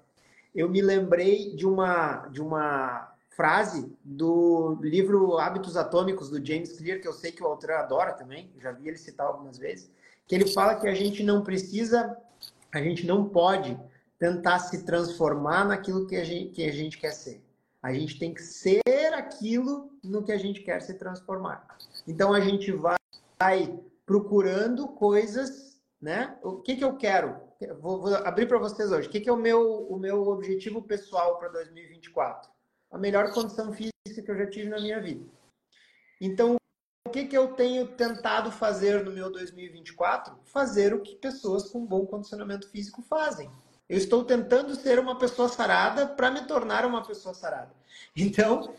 eu me lembrei de uma, de uma frase do livro Hábitos Atômicos, do James Clear, que eu sei que o Altran adora também, já vi ele citar algumas vezes, que ele fala que a gente não precisa, a gente não pode tentar se transformar naquilo que a gente, que a gente quer ser. A gente tem que ser aquilo no que a gente quer se transformar. Então a gente vai procurando coisas, né? O que, que eu quero? Vou, vou abrir para vocês hoje. O que, que é o meu, o meu objetivo pessoal para 2024? A melhor condição física que eu já tive na minha vida. Então, o que, que eu tenho tentado fazer no meu 2024? Fazer o que pessoas com bom condicionamento físico fazem. Eu estou tentando ser uma pessoa sarada para me tornar uma pessoa sarada. Então,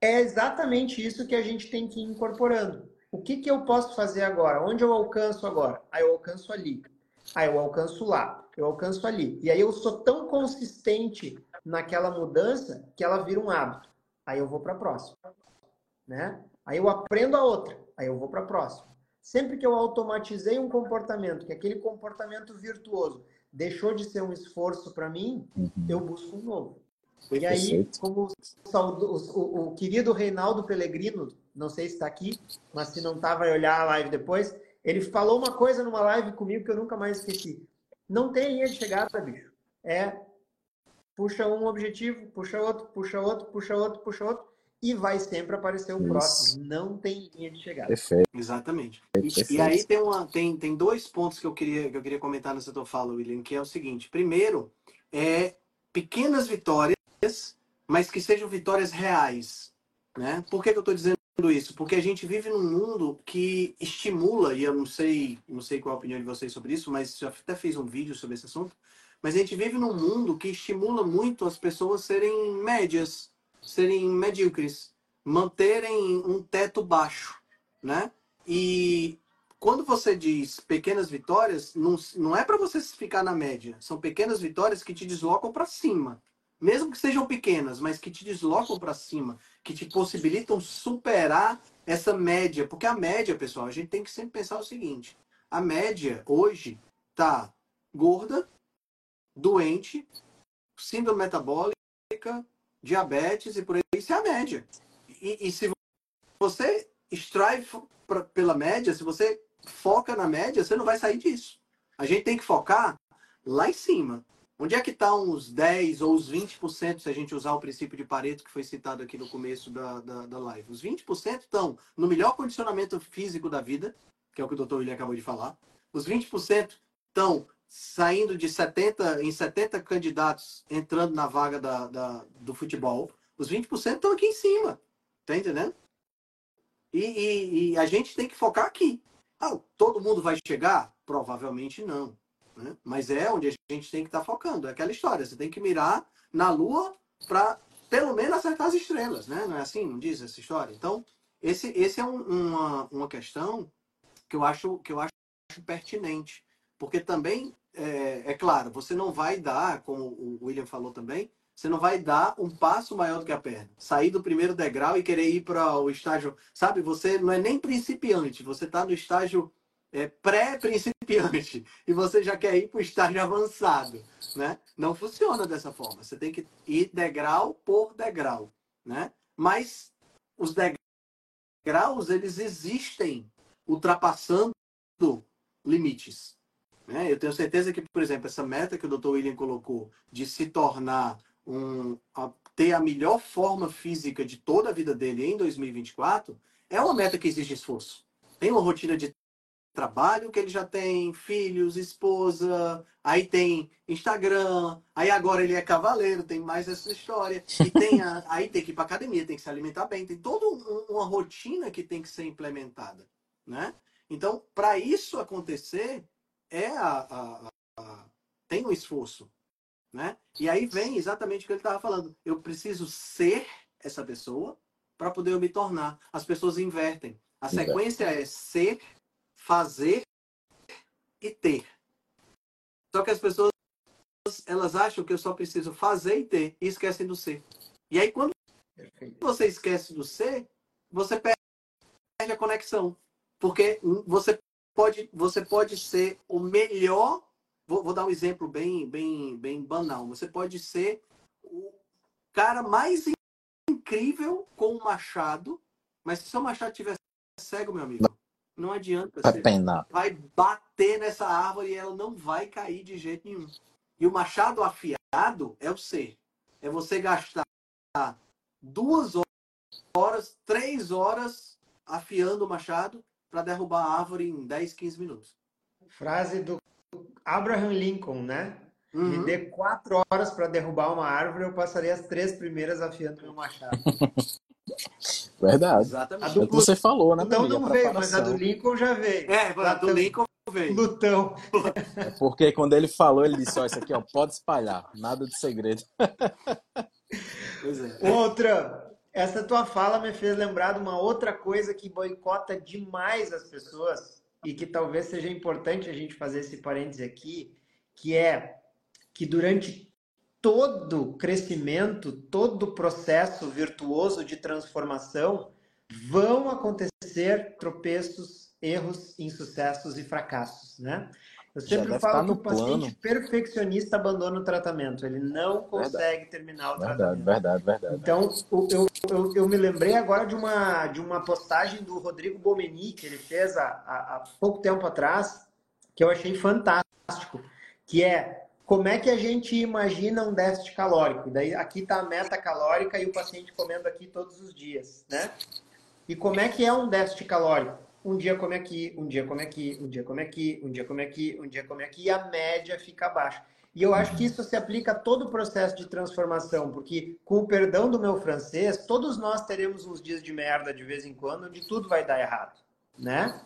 é exatamente isso que a gente tem que ir incorporando. O que, que eu posso fazer agora? Onde eu alcanço agora? Ah, eu alcanço ali. Ah, eu alcanço lá. Eu alcanço ali. E aí eu sou tão consistente naquela mudança que ela vira um hábito. Aí eu vou para a próxima. Né? Aí eu aprendo a outra. Aí eu vou para a próxima. Sempre que eu automatizei um comportamento, que aquele comportamento virtuoso deixou de ser um esforço para mim, Uhum. eu busco um novo. E aí, como o, o- o querido Reinaldo Pellegrino, não sei se está aqui, mas se não está, vai olhar a live depois. Ele falou uma coisa numa live comigo que eu nunca mais esqueci. Não tem linha de chegada, bicho. É puxa um objetivo, puxa outro, puxa outro, puxa outro, puxa outro, e vai sempre aparecer o Isso. próximo. Não tem linha de chegada. Perfeito. Exatamente. E, Perfeito. e aí tem, uma, tem, tem dois pontos que eu queria, que eu queria comentar nessa tua fala, William, que é o seguinte. Primeiro, é pequenas vitórias, mas que sejam vitórias reais. Né? Por que, que eu estou dizendo isso? Porque a gente vive num mundo que estimula, e eu não sei, não sei qual a opinião de vocês sobre isso, mas já até fiz um vídeo sobre esse assunto, mas a gente vive num mundo que estimula muito as pessoas serem médias, serem medíocres, manterem um teto baixo, né? E quando você diz pequenas vitórias, não, não é para você ficar na média. São pequenas vitórias que te deslocam para cima. Mesmo que sejam pequenas, mas que te deslocam para cima, que te possibilitam superar essa média. Porque a média, pessoal, a gente tem que sempre pensar o seguinte: a média hoje tá gorda, doente, síndrome metabólica, diabetes e por aí. Isso é a média. E, e se você extrai pra, pela média, se você foca na média, você não vai sair disso. A gente tem que focar lá em cima. Onde é que estão os 10 ou os 20%, se a gente usar o princípio de Pareto que foi citado aqui no começo da, da, da live? Os 20% estão no melhor condicionamento físico da vida, que é o que o doutor William acabou de falar. Os 20% estão saindo de 70 em 70 candidatos entrando na vaga da, da do futebol. Os 20% estão aqui em cima. Tá entendendo? E, e, e, a gente tem que focar aqui. Ah, todo mundo vai chegar? Provavelmente não. Né? Mas é onde a gente tem que estar tá focando. É aquela história. Você tem que mirar na Lua para pelo menos acertar as estrelas, né? Não é assim? Não diz essa história? Então, esse, esse é um, uma, uma questão que eu acho que eu acho pertinente. Porque também, é, é claro, você não vai dar, como o William falou também, você não vai dar um passo maior do que a perna. Sair do primeiro degrau e querer ir para o estágio. Sabe, você não é nem principiante, você está no estágio é, pré-principiante e você já quer ir para o estágio avançado. Né? Não funciona dessa forma. Você tem que ir degrau por degrau. Né? Mas os degraus, eles existem ultrapassando limites. Né? Eu tenho certeza que, por exemplo, essa meta que o Dr. William colocou de se tornar um, a, ter a melhor forma física de toda a vida dele em 2024, é uma meta que exige esforço. Tem uma rotina de trabalho que ele já tem, filhos, esposa, aí tem Instagram, aí agora ele é cavaleiro, tem mais essa história. E tem a, aí tem que ir para academia, tem que se alimentar bem, tem toda uma rotina que tem que ser implementada, né? Então, para isso acontecer, é a, a, a, tem um esforço, né? E aí vem exatamente o que ele estava falando. Eu preciso ser essa pessoa para poder eu me tornar. As pessoas invertem. A sequência é ser, fazer e ter. Só que as pessoas elas acham que eu só preciso fazer e ter e esquecem do ser. E aí quando você esquece do ser, você perde a conexão, porque você pode você pode ser o melhor Vou, vou, dar um exemplo bem, bem, bem banal. Você pode ser o cara mais incrível com o machado, mas se seu machado estiver cego, meu amigo, não adianta. Você vai bater nessa árvore e ela não vai cair de jeito nenhum. E o machado afiado é o ser. É você gastar duas horas, três horas afiando o machado para derrubar a árvore em 10, 15 minutos. Frase do Abraham Lincoln, né? Uhum. Me dê quatro horas para derrubar uma árvore, eu passaria as três primeiras afiando meu machado. Verdade. Exatamente. Do, você falou, né? Então não veio, mas a do Lincoln já veio. É, a do Lincoln veio. Lutão. É porque quando ele falou, ele disse: Ó, isso aqui ó, pode espalhar, nada de segredo. Pois é. Outra, essa tua fala me fez lembrar de uma outra coisa que boicota demais as pessoas e que talvez seja importante a gente fazer esse parêntese aqui, que é que durante todo crescimento, todo processo virtuoso de transformação, vão acontecer tropeços, erros, insucessos e fracassos, né? Eu sempre falo que o paciente plano. perfeccionista abandona o tratamento, ele não consegue verdade. terminar o verdade, tratamento. Verdade, verdade, Então, eu, eu, eu, me lembrei agora de uma, de uma postagem do Rodrigo Bomeni, que ele fez há, há, há pouco tempo atrás, que eu achei fantástico, que é como é que a gente imagina um déficit calórico. Daí aqui está a meta calórica e o paciente comendo aqui todos os dias, né? E como é que é um déficit calórico? Um dia come aqui, um dia come aqui, um dia come aqui, um dia come aqui, um dia come aqui, e a média fica abaixo. E eu acho que isso se aplica a todo o processo de transformação, porque, com o perdão do meu francês, todos nós teremos uns dias de merda de vez em quando, onde tudo vai dar errado, né?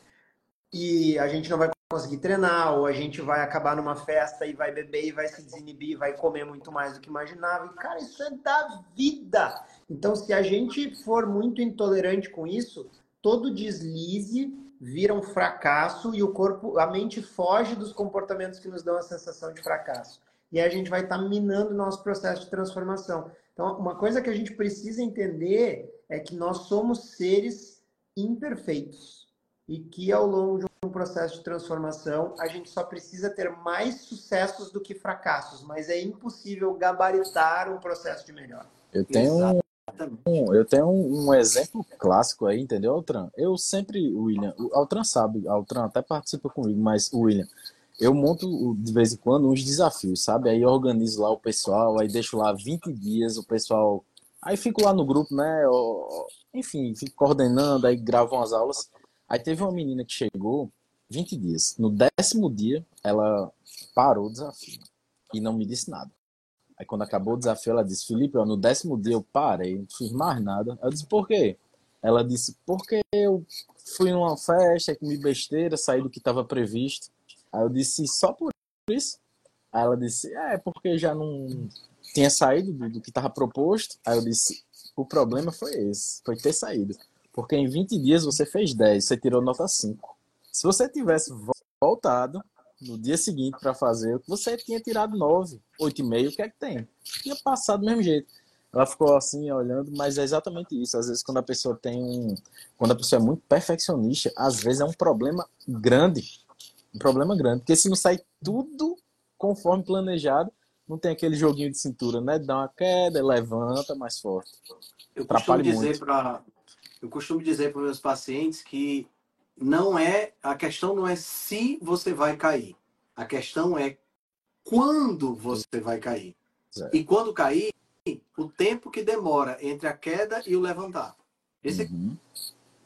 E a gente não vai conseguir treinar, ou a gente vai acabar numa festa e vai beber e vai se desinibir, vai comer muito mais do que imaginava. E, cara, isso é da vida. Então, se a gente for muito intolerante com isso, todo deslize vira um fracasso e o corpo, a mente foge dos comportamentos que nos dão a sensação de fracasso. E aí a gente vai estar tá minando o nosso processo de transformação. Então, uma coisa que a gente precisa entender é que nós somos seres imperfeitos e que ao longo de um processo de transformação a gente só precisa ter mais sucessos do que fracassos, mas é impossível gabaritar um processo de melhora. Eu tenho eu tenho um, um, exemplo clássico aí, entendeu, Altran? Eu sempre, William, o Altran sabe, Altran até participa comigo, mas o William, eu monto de vez em quando uns desafios, sabe? Aí eu organizo lá o pessoal, aí deixo lá 20 dias, o pessoal. Aí fico lá no grupo, né? Enfim, fico coordenando, aí gravo as aulas. Aí teve uma menina que chegou 20 dias. No décimo dia, ela parou o desafio e não me disse nada. Aí quando acabou o desafio, ela disse, Felipe, ó, no décimo dia eu parei, não fiz mais nada. Eu disse, por quê? Ela disse, porque eu fui numa festa, comi besteira, saí do que estava previsto. Aí eu disse, só por isso? Aí ela disse, é, porque já não tinha saído do, do que estava proposto. Aí eu disse, o problema foi esse, foi ter saído. Porque em 20 dias você fez 10, você tirou nota 5. Se você tivesse voltado no dia seguinte para fazer, você tinha tirado 9, 8,5, o que é que tem? Tinha passado do mesmo jeito. Ela ficou assim olhando, mas é exatamente isso. Às vezes quando a pessoa tem um, quando a pessoa é muito perfeccionista, às vezes é um problema grande. Um problema grande, porque se não sai tudo conforme planejado, não tem aquele joguinho de cintura, né? Dá uma queda, levanta mais forte. Eu costumo dizer para eu costumo dizer para meus pacientes que não é a questão não é se você vai cair. A questão é quando você vai cair. É. E quando cair, o tempo que demora entre a queda e o levantar. Esse uhum.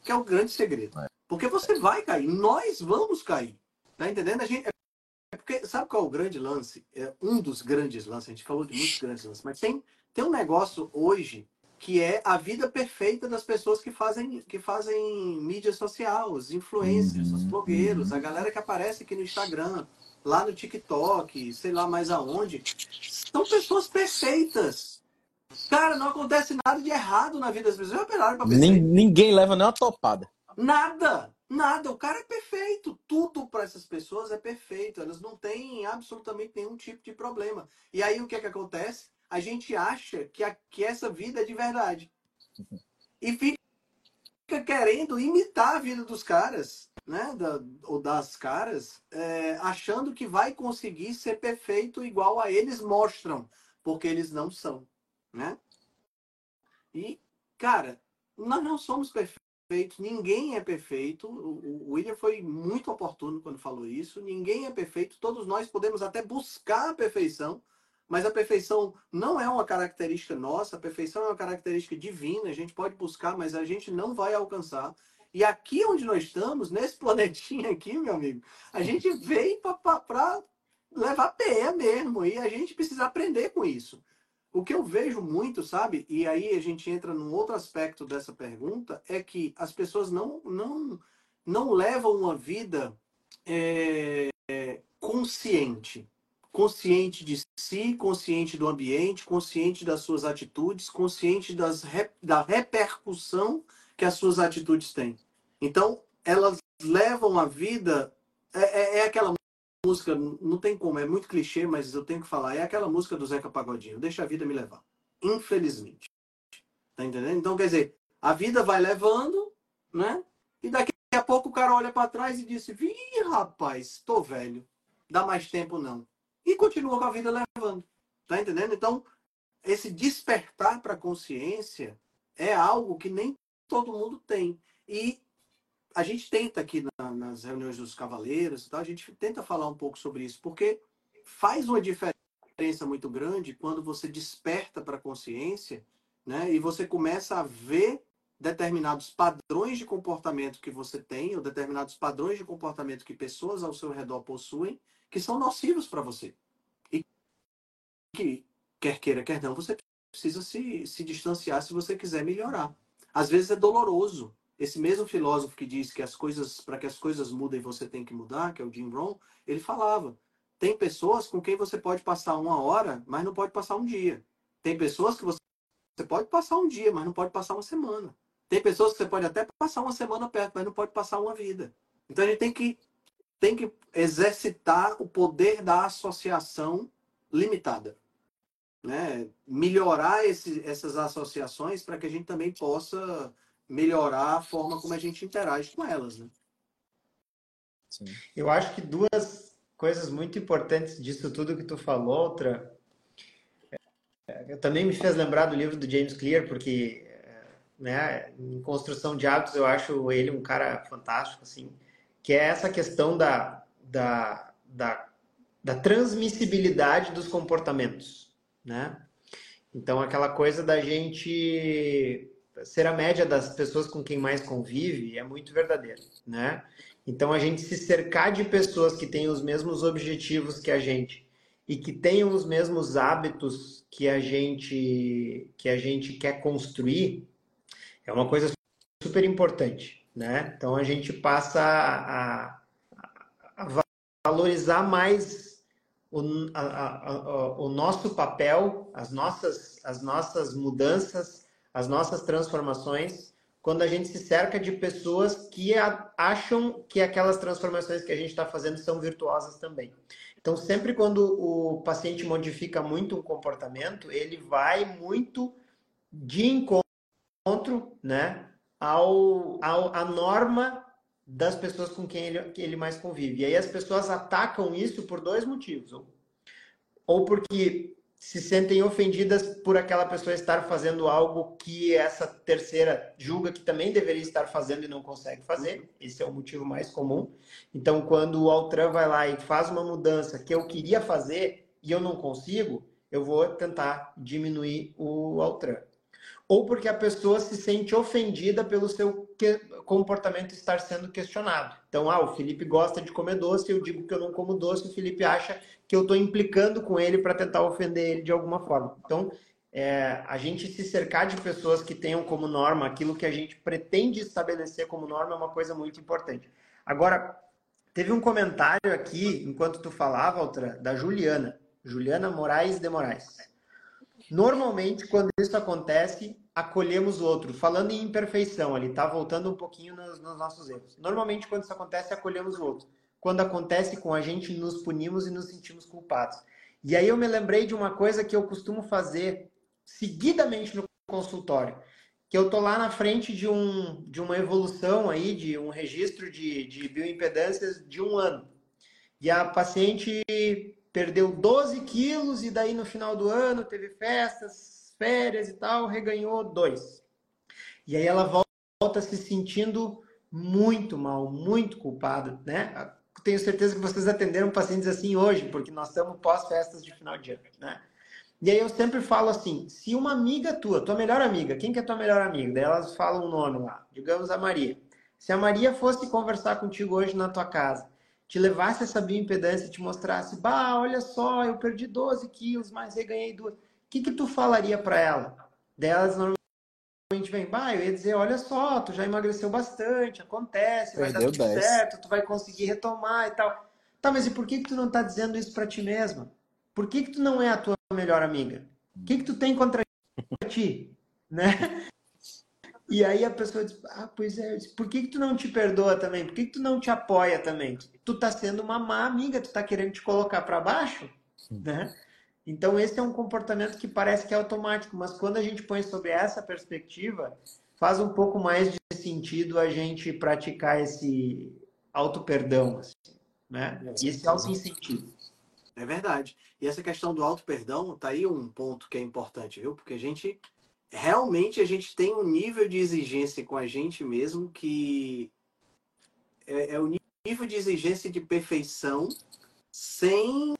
que é o grande segredo. É. Porque você vai cair, nós vamos cair. Tá entendendo? A gente, é porque sabe qual é o grande lance? É um dos grandes lances, a gente falou de muitos grandes lances, mas tem, tem um negócio hoje que é a vida perfeita das pessoas que fazem, que fazem mídia social, os influencers, uhum, os blogueiros, uhum. a galera que aparece aqui no Instagram, lá no TikTok, sei lá mais aonde. São pessoas perfeitas. Cara, não acontece nada de errado na vida das pessoas. Já pra pensar. Ninguém leva nem uma topada. Nada, nada. O cara é perfeito. Tudo para essas pessoas é perfeito. Elas não têm absolutamente nenhum tipo de problema. E aí o que é que acontece? A gente acha que, a, que essa vida é de verdade. E fica querendo imitar a vida dos caras, né? Da, ou das caras, é, achando que vai conseguir ser perfeito igual a eles mostram, porque eles não são, né? E, cara, nós não somos perfeitos, ninguém é perfeito. O, o William foi muito oportuno quando falou isso. Ninguém é perfeito, todos nós podemos até buscar a perfeição, mas a perfeição não é uma característica nossa, a perfeição é uma característica divina, a gente pode buscar, mas a gente não vai alcançar. E aqui onde nós estamos, nesse planetinha aqui, meu amigo, a gente veio para levar pé mesmo, e a gente precisa aprender com isso. O que eu vejo muito, sabe, e aí a gente entra num outro aspecto dessa pergunta, é que as pessoas não, não, não levam uma vida é, consciente consciente de si, consciente do ambiente, consciente das suas atitudes, consciente das, da repercussão que as suas atitudes têm. Então, elas levam a vida. É, é, é, aquela música, não tem como, é muito clichê, mas eu tenho que falar. É aquela música do Zeca Pagodinho: Deixa a vida me levar. Infelizmente. Tá entendendo? Então, quer dizer, a vida vai levando, né? E daqui a pouco o cara olha para trás e diz: Ih, rapaz, tô velho. Dá mais tempo não e continua com a vida levando. Tá entendendo? Então, esse despertar para a consciência é algo que nem todo mundo tem. E a gente tenta aqui na, nas reuniões dos cavaleiros, tá? a gente tenta falar um pouco sobre isso, porque faz uma diferença muito grande quando você desperta para a consciência né? e você começa a ver determinados padrões de comportamento que você tem, ou determinados padrões de comportamento que pessoas ao seu redor possuem, que são nocivos para você. E que, quer queira, quer não, você precisa se, se distanciar se você quiser melhorar. Às vezes é doloroso. Esse mesmo filósofo que diz que as coisas, para que as coisas mudem, você tem que mudar, que é o Jim Rohn, ele falava: tem pessoas com quem você pode passar uma hora, mas não pode passar um dia. Tem pessoas que você, você pode passar um dia, mas não pode passar uma semana. Tem pessoas que você pode até passar uma semana perto, mas não pode passar uma vida. Então a gente tem que tem que exercitar o poder da associação limitada. Né? Melhorar esse, essas associações para que a gente também possa melhorar a forma como a gente interage com elas. Né? Sim. Eu acho que duas coisas muito importantes disso tudo que tu falou, outra, é, também me fez lembrar do livro do James Clear, porque né, em construção de hábitos eu acho ele um cara fantástico, assim, que é essa questão da, da, da, da transmissibilidade dos comportamentos, né? Então, aquela coisa da gente ser a média das pessoas com quem mais convive é muito verdadeiro, né? Então a gente se cercar de pessoas que têm os mesmos objetivos que a gente e que tenham os mesmos hábitos que a gente que a gente quer construir é uma coisa super importante, né? Então a gente passa a, a valorizar mais o, a, a, o nosso papel, as nossas, as nossas mudanças, as nossas transformações, quando a gente se cerca de pessoas que acham que aquelas transformações que a gente está fazendo são virtuosas também. Então, sempre quando o paciente modifica muito um comportamento, ele vai muito de encontro né, ao, ao, à norma das pessoas com quem ele, que ele mais convive. E aí as pessoas atacam isso por dois motivos. Ou, ou porque se sentem ofendidas por aquela pessoa estar fazendo algo que essa terceira julga que também deveria estar fazendo e não consegue fazer. Esse é o motivo mais comum. Então, quando o Altran vai lá e faz uma mudança que eu queria fazer e eu não consigo, eu vou tentar diminuir o Altran ou porque a pessoa se sente ofendida pelo seu comportamento estar sendo questionado. Então, ah, o Felipe gosta de comer doce, eu digo que eu não como doce, o Felipe acha que eu estou implicando com ele para tentar ofender ele de alguma forma. Então, é, a gente se cercar de pessoas que tenham como norma aquilo que a gente pretende estabelecer como norma é uma coisa muito importante. Agora, teve um comentário aqui, enquanto tu falava, Altra, da Juliana, Juliana Moraes de Moraes. Normalmente, quando isso acontece, acolhemos o outro. Falando em imperfeição ali, tá? Voltando um pouquinho nos, nos, nossos erros. Normalmente, quando isso acontece, acolhemos o outro. Quando acontece com a gente, nos punimos e nos sentimos culpados. E aí eu me lembrei de uma coisa que eu costumo fazer seguidamente no consultório. Que eu tô lá na frente de, um, de uma evolução aí, de um registro de, de bioimpedâncias de um ano. E a paciente perdeu 12 quilos e daí no final do ano teve festas, férias e tal, reganhou 2. E aí ela volta se sentindo muito mal, muito culpada, né? Tenho certeza que vocês atenderam pacientes assim hoje, porque nós estamos pós-festas de final de ano, né? E aí eu sempre falo assim, se uma amiga tua, tua melhor amiga, quem que é tua melhor amiga? Daí elas falam um nome lá, digamos a Maria. Se a Maria fosse conversar contigo hoje na tua casa te levasse essa bioimpedância e te mostrasse, bah, olha só, eu perdi 12 quilos, mas reganhei duas. O que, que tu falaria para ela? Delas normalmente vem, bah, eu ia dizer, olha só, tu já emagreceu bastante, acontece, vai Perdeu dar tudo 10. certo, tu vai conseguir retomar e tal. Tá, mas e por que, que tu não tá dizendo isso para ti mesma? Por que, que tu não é a tua melhor amiga? O que, que tu tem contra ti? Né? E aí a pessoa diz, ah, pois é, por que, que tu não te perdoa também? Por que, que tu não te apoia também? Tu tá sendo uma má amiga, tu tá querendo te colocar para baixo, né? Então esse é um comportamento que parece que é automático, mas quando a gente põe sobre essa perspectiva, faz um pouco mais de sentido a gente praticar esse auto-perdão, assim, né? E esse auto-incentivo. É verdade. E essa questão do auto-perdão, tá aí um ponto que é importante, viu? Porque a gente realmente a gente tem um nível de exigência com a gente mesmo que é, é o nível de exigência de perfeição sem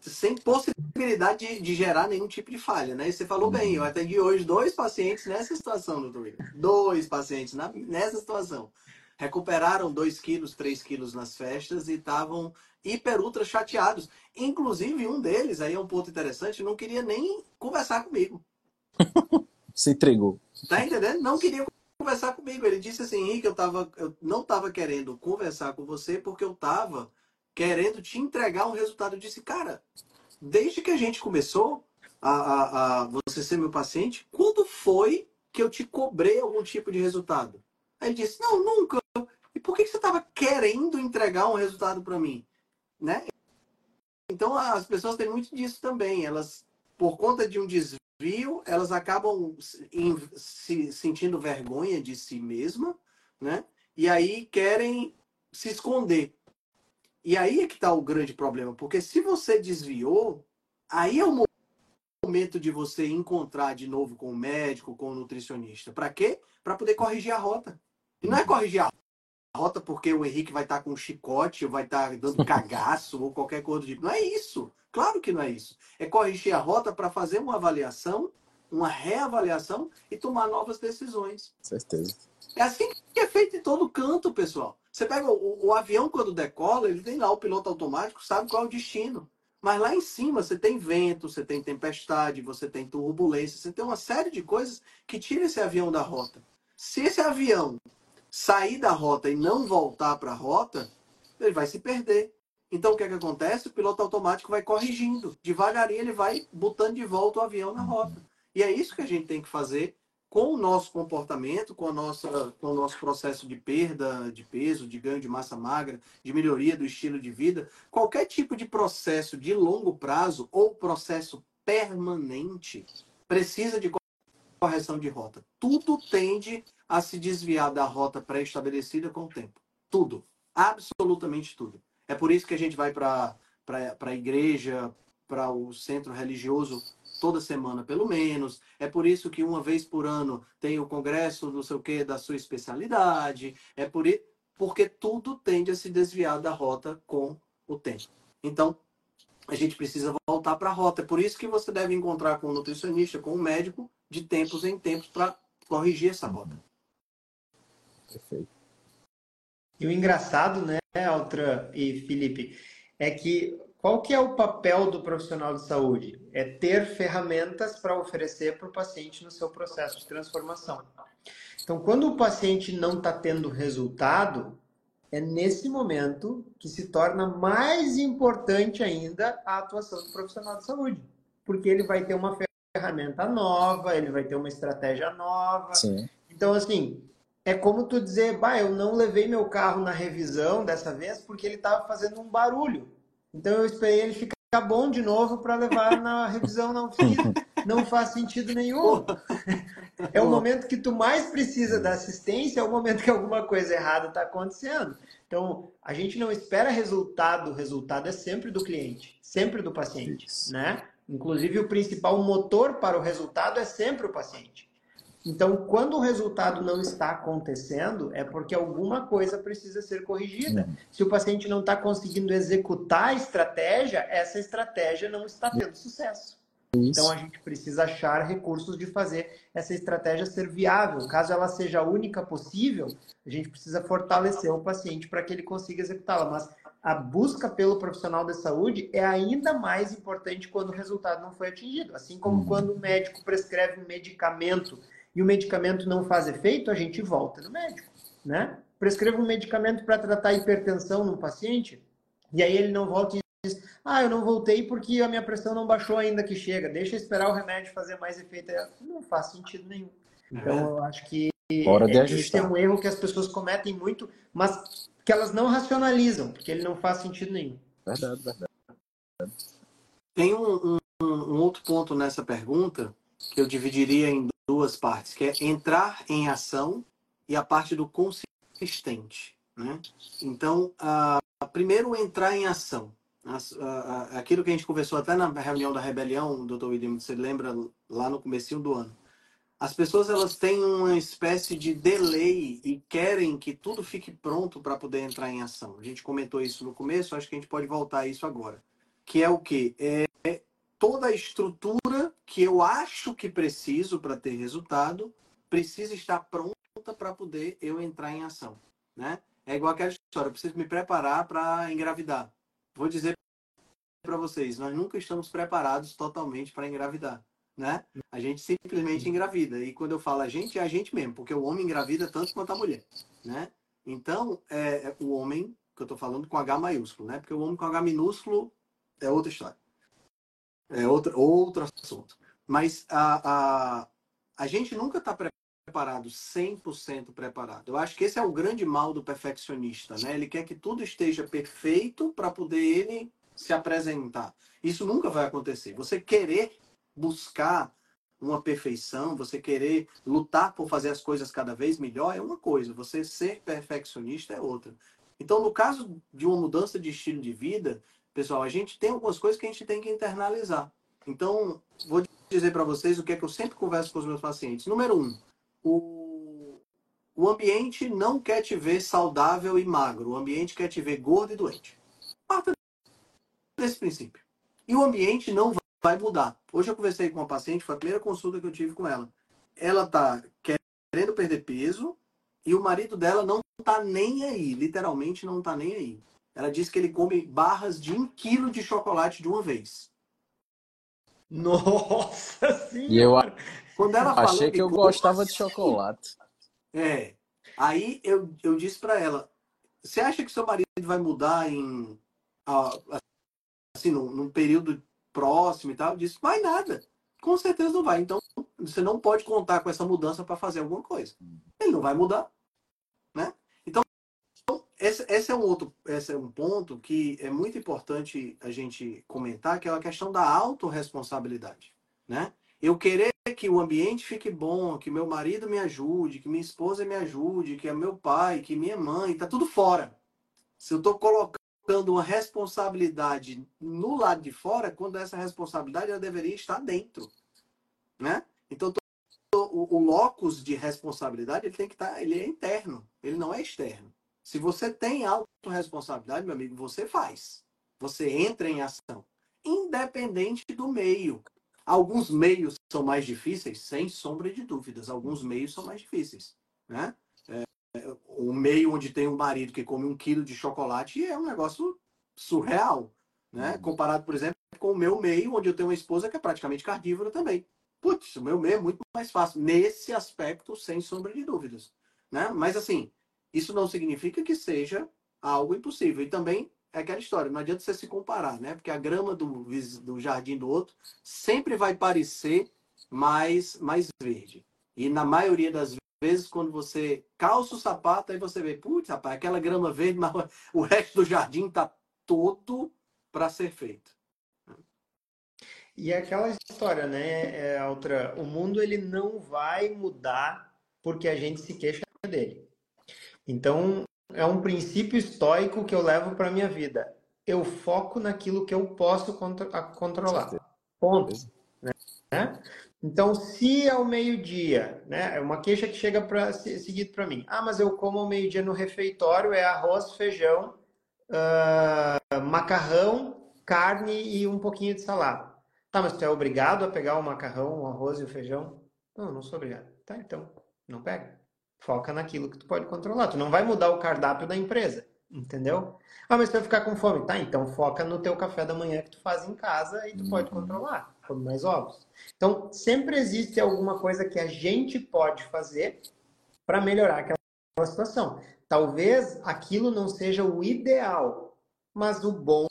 sem possibilidade de, de, gerar nenhum tipo de falha, né? E você falou bem, eu atendi hoje dois pacientes nessa situação, doutor. Dois pacientes na, nessa situação. Recuperaram 2 quilos, 3 quilos nas festas e estavam hiper ultra chateados. Inclusive, um deles, aí é um ponto interessante, não queria nem conversar comigo. Se entregou. Tá entendendo? Não queria conversar comigo. Ele disse assim, Henrique, eu, tava, eu não estava querendo conversar com você porque eu estava querendo te entregar um resultado. Eu disse, cara, desde que a gente começou a, a, a você ser meu paciente, quando foi que eu te cobrei algum tipo de resultado? Aí ele disse, não, nunca. E por que você estava querendo entregar um resultado para mim? Né? Então as pessoas têm muito disso também. Elas, por conta de um desvio, desvio, elas acabam se sentindo vergonha de si mesma, né? E aí querem se esconder. E aí é que está o grande problema, porque se você desviou, aí é o momento de você encontrar de novo com o médico, com o nutricionista. Para quê? Para poder corrigir a rota. E não é corrigir a rota porque o Henrique vai estar tá com um chicote, ou vai estar tá dando cagaço ou qualquer coisa do tipo. Não é isso. Claro que não é isso. É corrigir a rota para fazer uma avaliação uma reavaliação e tomar novas decisões. Certeza. É assim que é feito em todo canto, pessoal. Você pega o, o, avião quando decola, ele tem lá o piloto automático, sabe qual é o destino. Mas lá em cima você tem vento, você tem tempestade, você tem turbulência, você tem uma série de coisas que tiram esse avião da rota. Se esse avião sair da rota e não voltar para a rota, ele vai se perder. Então o que, é que acontece? O piloto automático vai corrigindo. Devagarinho ele vai botando de volta o avião na rota. E é isso que a gente tem que fazer com o nosso comportamento, com, a nossa, com o nosso processo de perda de peso, de ganho de massa magra, de melhoria do estilo de vida, qualquer tipo de processo de longo prazo ou processo permanente precisa de correção de rota. Tudo tende a se desviar da rota pré-estabelecida com o tempo. Tudo. Absolutamente tudo. É por isso que a gente vai para a igreja, para o centro religioso toda semana, pelo menos. É por isso que uma vez por ano tem o congresso, não sei o quê, da sua especialidade. É por porque tudo tende a se desviar da rota com o tempo. Então, a gente precisa voltar para a rota. É por isso que você deve encontrar com o nutricionista, com o médico, de tempos em tempos, para corrigir essa rota. Perfeito. E o engraçado, né, Altra e Felipe, é que qual que é o papel do profissional de saúde? É ter ferramentas para oferecer para o paciente no seu processo de transformação. Então, quando o paciente não está tendo resultado, é nesse momento que se torna mais importante ainda a atuação do profissional de saúde, porque ele vai ter uma ferramenta nova, ele vai ter uma estratégia nova. Sim. Então, assim, é como tu dizer, bah, eu não levei meu carro na revisão dessa vez porque ele estava fazendo um barulho. Então eu esperei ele ficar bom de novo para levar na revisão na oficina. Não faz sentido nenhum. É o momento que tu mais precisa da assistência, é o momento que alguma coisa errada está acontecendo. Então, a gente não espera resultado, o resultado é sempre do cliente, sempre do paciente, Isso. né? Inclusive o principal motor para o resultado é sempre o paciente. Então, quando o resultado não está acontecendo, é porque alguma coisa precisa ser corrigida. Uhum. Se o paciente não está conseguindo executar a estratégia, essa estratégia não está tendo sucesso. Isso. Então, a gente precisa achar recursos de fazer essa estratégia ser viável. Caso ela seja a única possível, a gente precisa fortalecer o paciente para que ele consiga executá-la. Mas a busca pelo profissional da saúde é ainda mais importante quando o resultado não foi atingido. Assim como uhum. quando o médico prescreve um medicamento e o medicamento não faz efeito, a gente volta no médico, né? Prescreva um medicamento para tratar hipertensão num paciente, e aí ele não volta e diz, ah, eu não voltei porque a minha pressão não baixou ainda que chega, deixa eu esperar o remédio fazer mais efeito. Não faz sentido nenhum. Então, é. eu acho que Hora de esse é um erro que as pessoas cometem muito, mas que elas não racionalizam, porque ele não faz sentido nenhum. Verdade, verdade. Tem um, um, um outro ponto nessa pergunta que eu dividiria em duas partes, que é entrar em ação e a parte do consistente. Né? Então, uh, primeiro entrar em ação. Aquilo que a gente conversou até na reunião da rebelião, doutor William, você lembra lá no começo do ano. As pessoas elas têm uma espécie de delay e querem que tudo fique pronto para poder entrar em ação. A gente comentou isso no começo, acho que a gente pode voltar a isso agora. Que é o que? É toda a estrutura que eu acho que preciso para ter resultado precisa estar pronta para poder eu entrar em ação, né? É igual aquela história, eu preciso me preparar para engravidar. Vou dizer para vocês, nós nunca estamos preparados totalmente para engravidar, né? A gente simplesmente engravida. E quando eu falo a gente, é a gente mesmo, porque o homem engravida tanto quanto a mulher, né? Então, é, é o homem, que eu estou falando com H maiúsculo, né? Porque o homem com H minúsculo é outra história. É outro, outro assunto. Mas a, a, a gente nunca está preparado, 100% preparado. Eu acho que esse é o grande mal do perfeccionista, né? Ele quer que tudo esteja perfeito para poder ele se apresentar. Isso nunca vai acontecer. Você querer buscar uma perfeição, você querer lutar por fazer as coisas cada vez melhor é uma coisa, você ser perfeccionista é outra. Então, no caso de uma mudança de estilo de vida, pessoal, a gente tem algumas coisas que a gente tem que internalizar. Então, vou dizer para vocês o que é que eu sempre converso com os meus pacientes. Número um, o, o ambiente não quer te ver saudável e magro. O ambiente quer te ver gordo e doente. Parta desse princípio. E o ambiente não vai mudar. Hoje eu conversei com uma paciente, foi a primeira consulta que eu tive com ela. Ela tá querendo perder peso e o marido dela não tá nem aí, literalmente não tá nem aí. Ela disse que ele come barras de um quilo de chocolate de uma vez. Nossa senhora! E eu Quando ela achei falou que eu gostava de assim? chocolate. É. Aí eu, eu disse pra ela: você acha que seu marido vai mudar em assim num, num período próximo e tal? Eu disse: vai nada. Com certeza não vai. Então você não pode contar com essa mudança para fazer alguma coisa. Ele não vai mudar, esse, esse é um outro, esse é um ponto que é muito importante a gente comentar, que é a questão da autorresponsabilidade, né? Eu querer que o ambiente fique bom, que meu marido me ajude, que minha esposa me ajude, que é meu pai, que minha mãe, tá tudo fora. Se eu estou colocando uma responsabilidade no lado de fora, quando essa responsabilidade ela deveria estar dentro, né? Então o, o locus de responsabilidade ele tem que estar, ele é interno, ele não é externo. Se você tem autorresponsabilidade, meu amigo, você faz. Você entra em ação, independente do meio. Alguns meios são mais difíceis, sem sombra de dúvidas. Alguns meios são mais difíceis, né? É, o meio onde tem um marido que come um quilo de chocolate é um negócio surreal, né? Comparado, por exemplo, com o meu meio, onde eu tenho uma esposa que é praticamente carnívora também. Putz, o meu meio é muito mais fácil nesse aspecto, sem sombra de dúvidas, né? Mas assim, isso não significa que seja algo impossível. E também é aquela história, não adianta você se comparar, né? Porque a grama do, do jardim do outro sempre vai parecer mais, mais verde. E na maioria das vezes, quando você calça o sapato, aí você vê, putz, rapaz, aquela grama verde, mas o resto do jardim está todo para ser feito. E é aquela história, né, é, outra, o mundo ele não vai mudar porque a gente se queixa dele. Então, é um princípio estoico que eu levo para minha vida. Eu foco naquilo que eu posso contro controlar. Ponto. Né? Então, se ao meio-dia, né, é uma queixa que chega para seguido para mim. Ah, mas eu como ao meio-dia no refeitório é arroz, feijão, uh, macarrão, carne e um pouquinho de salada. Tá, mas tu é obrigado a pegar o macarrão, o arroz e o feijão? Não, não sou obrigado. Tá, então, não pega. Foca naquilo que tu pode controlar. Tu não vai mudar o cardápio da empresa, entendeu? Ah, mas tu vai ficar com fome. Tá, então foca no teu café da manhã que tu faz em casa e tu pode controlar. Come mais ovos. Então, sempre existe alguma coisa que a gente pode fazer para melhorar aquela situação. Talvez aquilo não seja o ideal, mas o bom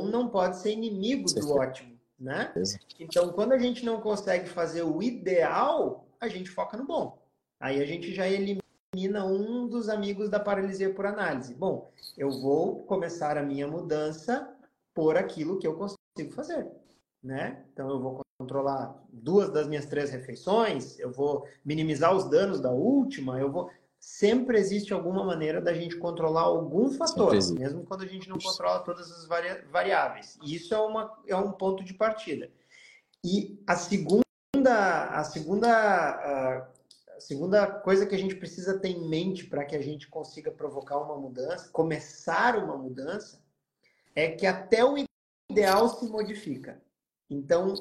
não pode ser inimigo do ótimo, né? Então, quando a gente não consegue fazer o ideal, a gente foca no bom. Aí a gente já elimina um dos amigos da paralisia por análise. Bom, eu vou começar a minha mudança por aquilo que eu consigo fazer, né? Então eu vou controlar duas das minhas três refeições, eu vou minimizar os danos da última, eu vou sempre existe alguma maneira da gente controlar algum fator, mesmo quando a gente não controla todas as vari variáveis. E isso é, uma, é um ponto de partida. E a segunda, a segunda a segunda coisa que a gente precisa ter em mente para que a gente consiga provocar uma mudança, começar uma mudança, é que até o ideal se modifica. Então,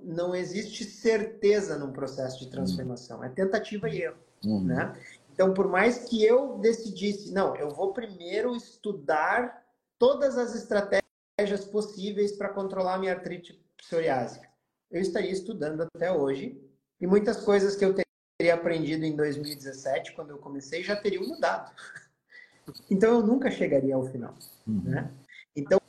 não existe certeza num processo de transformação, é tentativa e erro, uhum. né? Então, por mais que eu decidisse, não, eu vou primeiro estudar todas as estratégias possíveis para controlar a minha artrite psoriásica. Eu estaria estudando até hoje e muitas coisas que eu teria aprendido em 2017, quando eu comecei, já teriam mudado. Então eu nunca chegaria ao final. Uhum. Né? Então,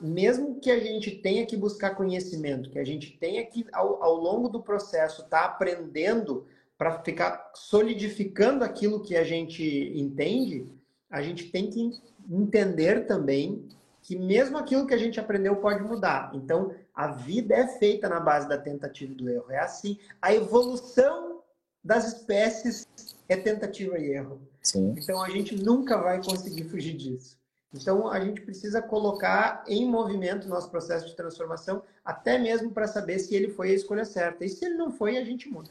mesmo que a gente tenha que buscar conhecimento, que a gente tenha que, ao, ao longo do processo, estar tá aprendendo para ficar solidificando aquilo que a gente entende, a gente tem que entender também que mesmo aquilo que a gente aprendeu pode mudar. Então, a vida é feita na base da tentativa e do erro. É assim. A evolução das espécies é tentativa e erro. Sim. Então a gente nunca vai conseguir fugir disso. Então a gente precisa colocar em movimento o nosso processo de transformação, até mesmo para saber se ele foi a escolha certa. E se ele não foi, a gente muda.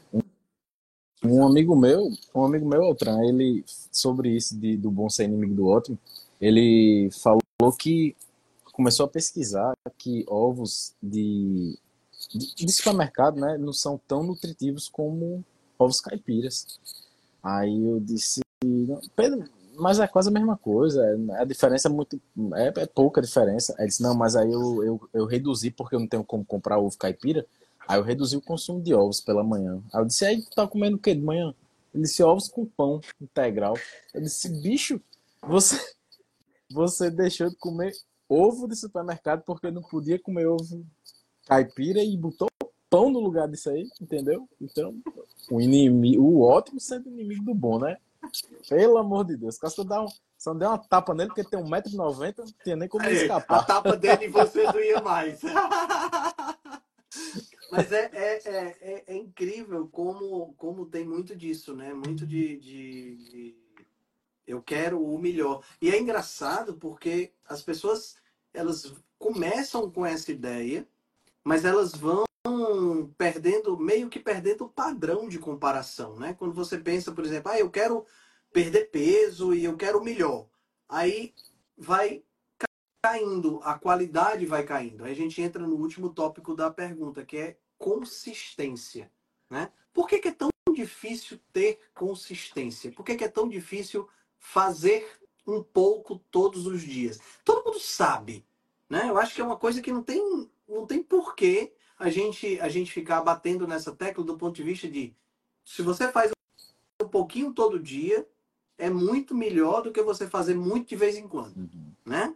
Um amigo meu, um amigo meu, Altran, ele sobre isso de, do bom ser inimigo do ótimo, ele falou que começou a pesquisar que ovos de de supermercado, né, não são tão nutritivos como ovos caipiras. Aí eu disse, Pedro, mas é quase a mesma coisa, é, a diferença é muito, é, é pouca diferença. Ele disse, não, mas aí eu, eu, eu reduzi porque eu não tenho como comprar ovo caipira, aí eu reduzi o consumo de ovos pela manhã. Aí eu disse, aí tu tá comendo o que de manhã? Ele disse, ovos com pão integral. Eu disse, bicho, você, você deixou de comer ovo de supermercado porque não podia comer ovo caipira e botou pão no lugar disso aí, entendeu? Então, o inimigo, o ótimo sendo inimigo do bom, né? Pelo amor de Deus. Só, dá um, só deu uma tapa nele, porque tem 1,90m, não tinha nem como escapar. A tapa dele e você não ia mais. Mas é, é, é, é, incrível como, como tem muito disso, né? Muito de, de, de, eu quero o melhor. E é engraçado porque as pessoas elas começam com essa ideia, mas elas vão perdendo, meio que perdendo o padrão de comparação, né? Quando você pensa, por exemplo, ah, eu quero perder peso e eu quero melhor. Aí vai caindo, a qualidade vai caindo. Aí a gente entra no último tópico da pergunta, que é consistência, né? Por que, que é tão difícil ter consistência? Por que, que é tão difícil fazer um pouco todos os dias? Todo mundo sabe, né? Eu acho que é uma coisa que não tem, não tem porquê a gente, a gente ficar batendo nessa tecla do ponto de vista de se você faz um pouquinho todo dia, é muito melhor do que você fazer muito de vez em quando, uhum. né?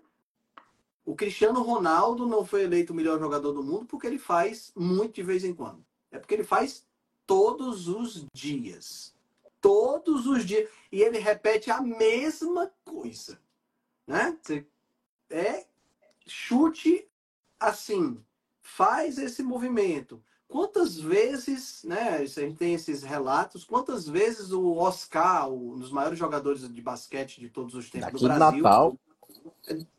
O Cristiano Ronaldo não foi eleito o melhor jogador do mundo porque ele faz muito de vez em quando. É porque ele faz todos os dias. Todos os dias. E ele repete a mesma coisa. Né? É chute assim faz esse movimento. Quantas vezes, né, a gente tem esses relatos, quantas vezes o Oscar, um dos maiores jogadores de basquete de todos os tempos Daqui do Brasil, Natal.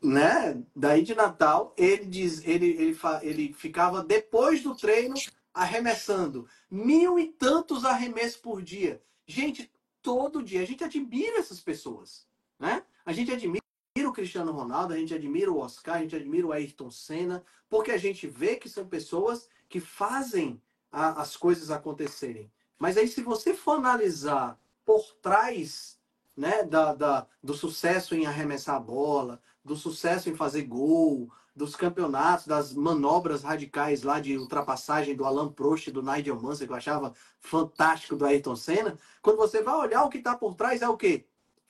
né, daí de Natal, ele diz, ele, ele, ele ficava depois do treino arremessando mil e tantos arremessos por dia. Gente, todo dia. A gente admira essas pessoas, né? A gente admira o Cristiano Ronaldo, a gente admira o Oscar, a gente admira o Ayrton Senna, porque a gente vê que são pessoas que fazem a, as coisas acontecerem. Mas aí, se você for analisar por trás né, da, da, do sucesso em arremessar a bola, do sucesso em fazer gol, dos campeonatos, das manobras radicais lá de ultrapassagem do Alan Prost, do Nigel Mansell, que eu achava fantástico do Ayrton Senna, quando você vai olhar o que está por trás é o quê?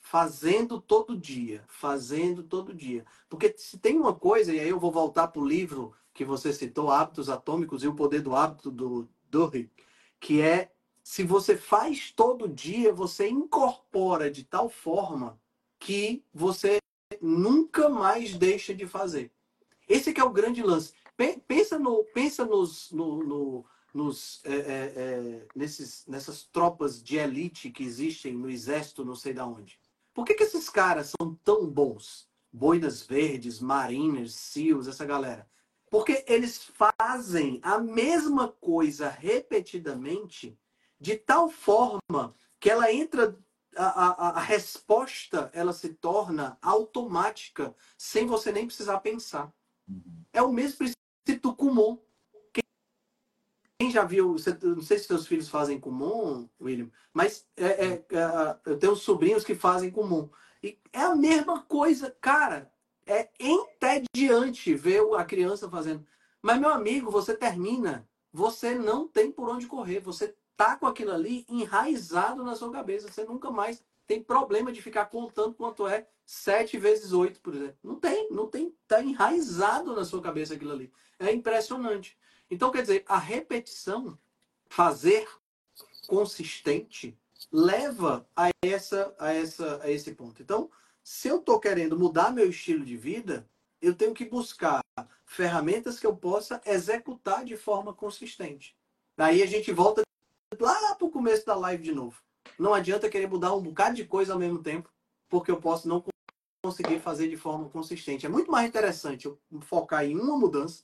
Fazendo todo dia, fazendo todo dia. Porque se tem uma coisa, e aí eu vou voltar para o livro que você citou, Hábitos Atômicos e o Poder do Hábito do Duhigg, que é se você faz todo dia, você incorpora de tal forma que você nunca mais deixa de fazer. Esse que é o grande lance. Pensa, no, pensa nos, no, no, nos, é, é, é, nesses, nessas tropas de elite que existem no exército, não sei da onde. Por que, que esses caras são tão bons? Boinas Verdes, Mariners, SEALs, essa galera. Porque eles fazem a mesma coisa repetidamente de tal forma que ela entra a, a, a, resposta ela se torna automática sem você nem precisar pensar. Uhum. É o mesmo princípio do Kumon. Quem já viu, não sei se seus filhos fazem comum, William, mas é, é, é, eu tenho sobrinhos que fazem comum. E é a mesma coisa, cara. É entediante ver a criança fazendo. Mas, meu amigo, você termina, você não tem por onde correr. Você tá com aquilo ali enraizado na sua cabeça. Você nunca mais tem problema de ficar contando quanto é 7 vezes 8, por exemplo. Não tem, não tem. Tá enraizado na sua cabeça aquilo ali. É impressionante. Então, quer dizer, a repetição, fazer consistente, leva a, essa, a, essa, a esse ponto. Então, se eu estou querendo mudar meu estilo de vida, eu tenho que buscar ferramentas que eu possa executar de forma consistente. Daí a gente volta lá para o começo da live de novo. Não adianta querer mudar um bocado de coisa ao mesmo tempo, porque eu posso não conseguir fazer de forma consistente. É muito mais interessante eu focar em uma mudança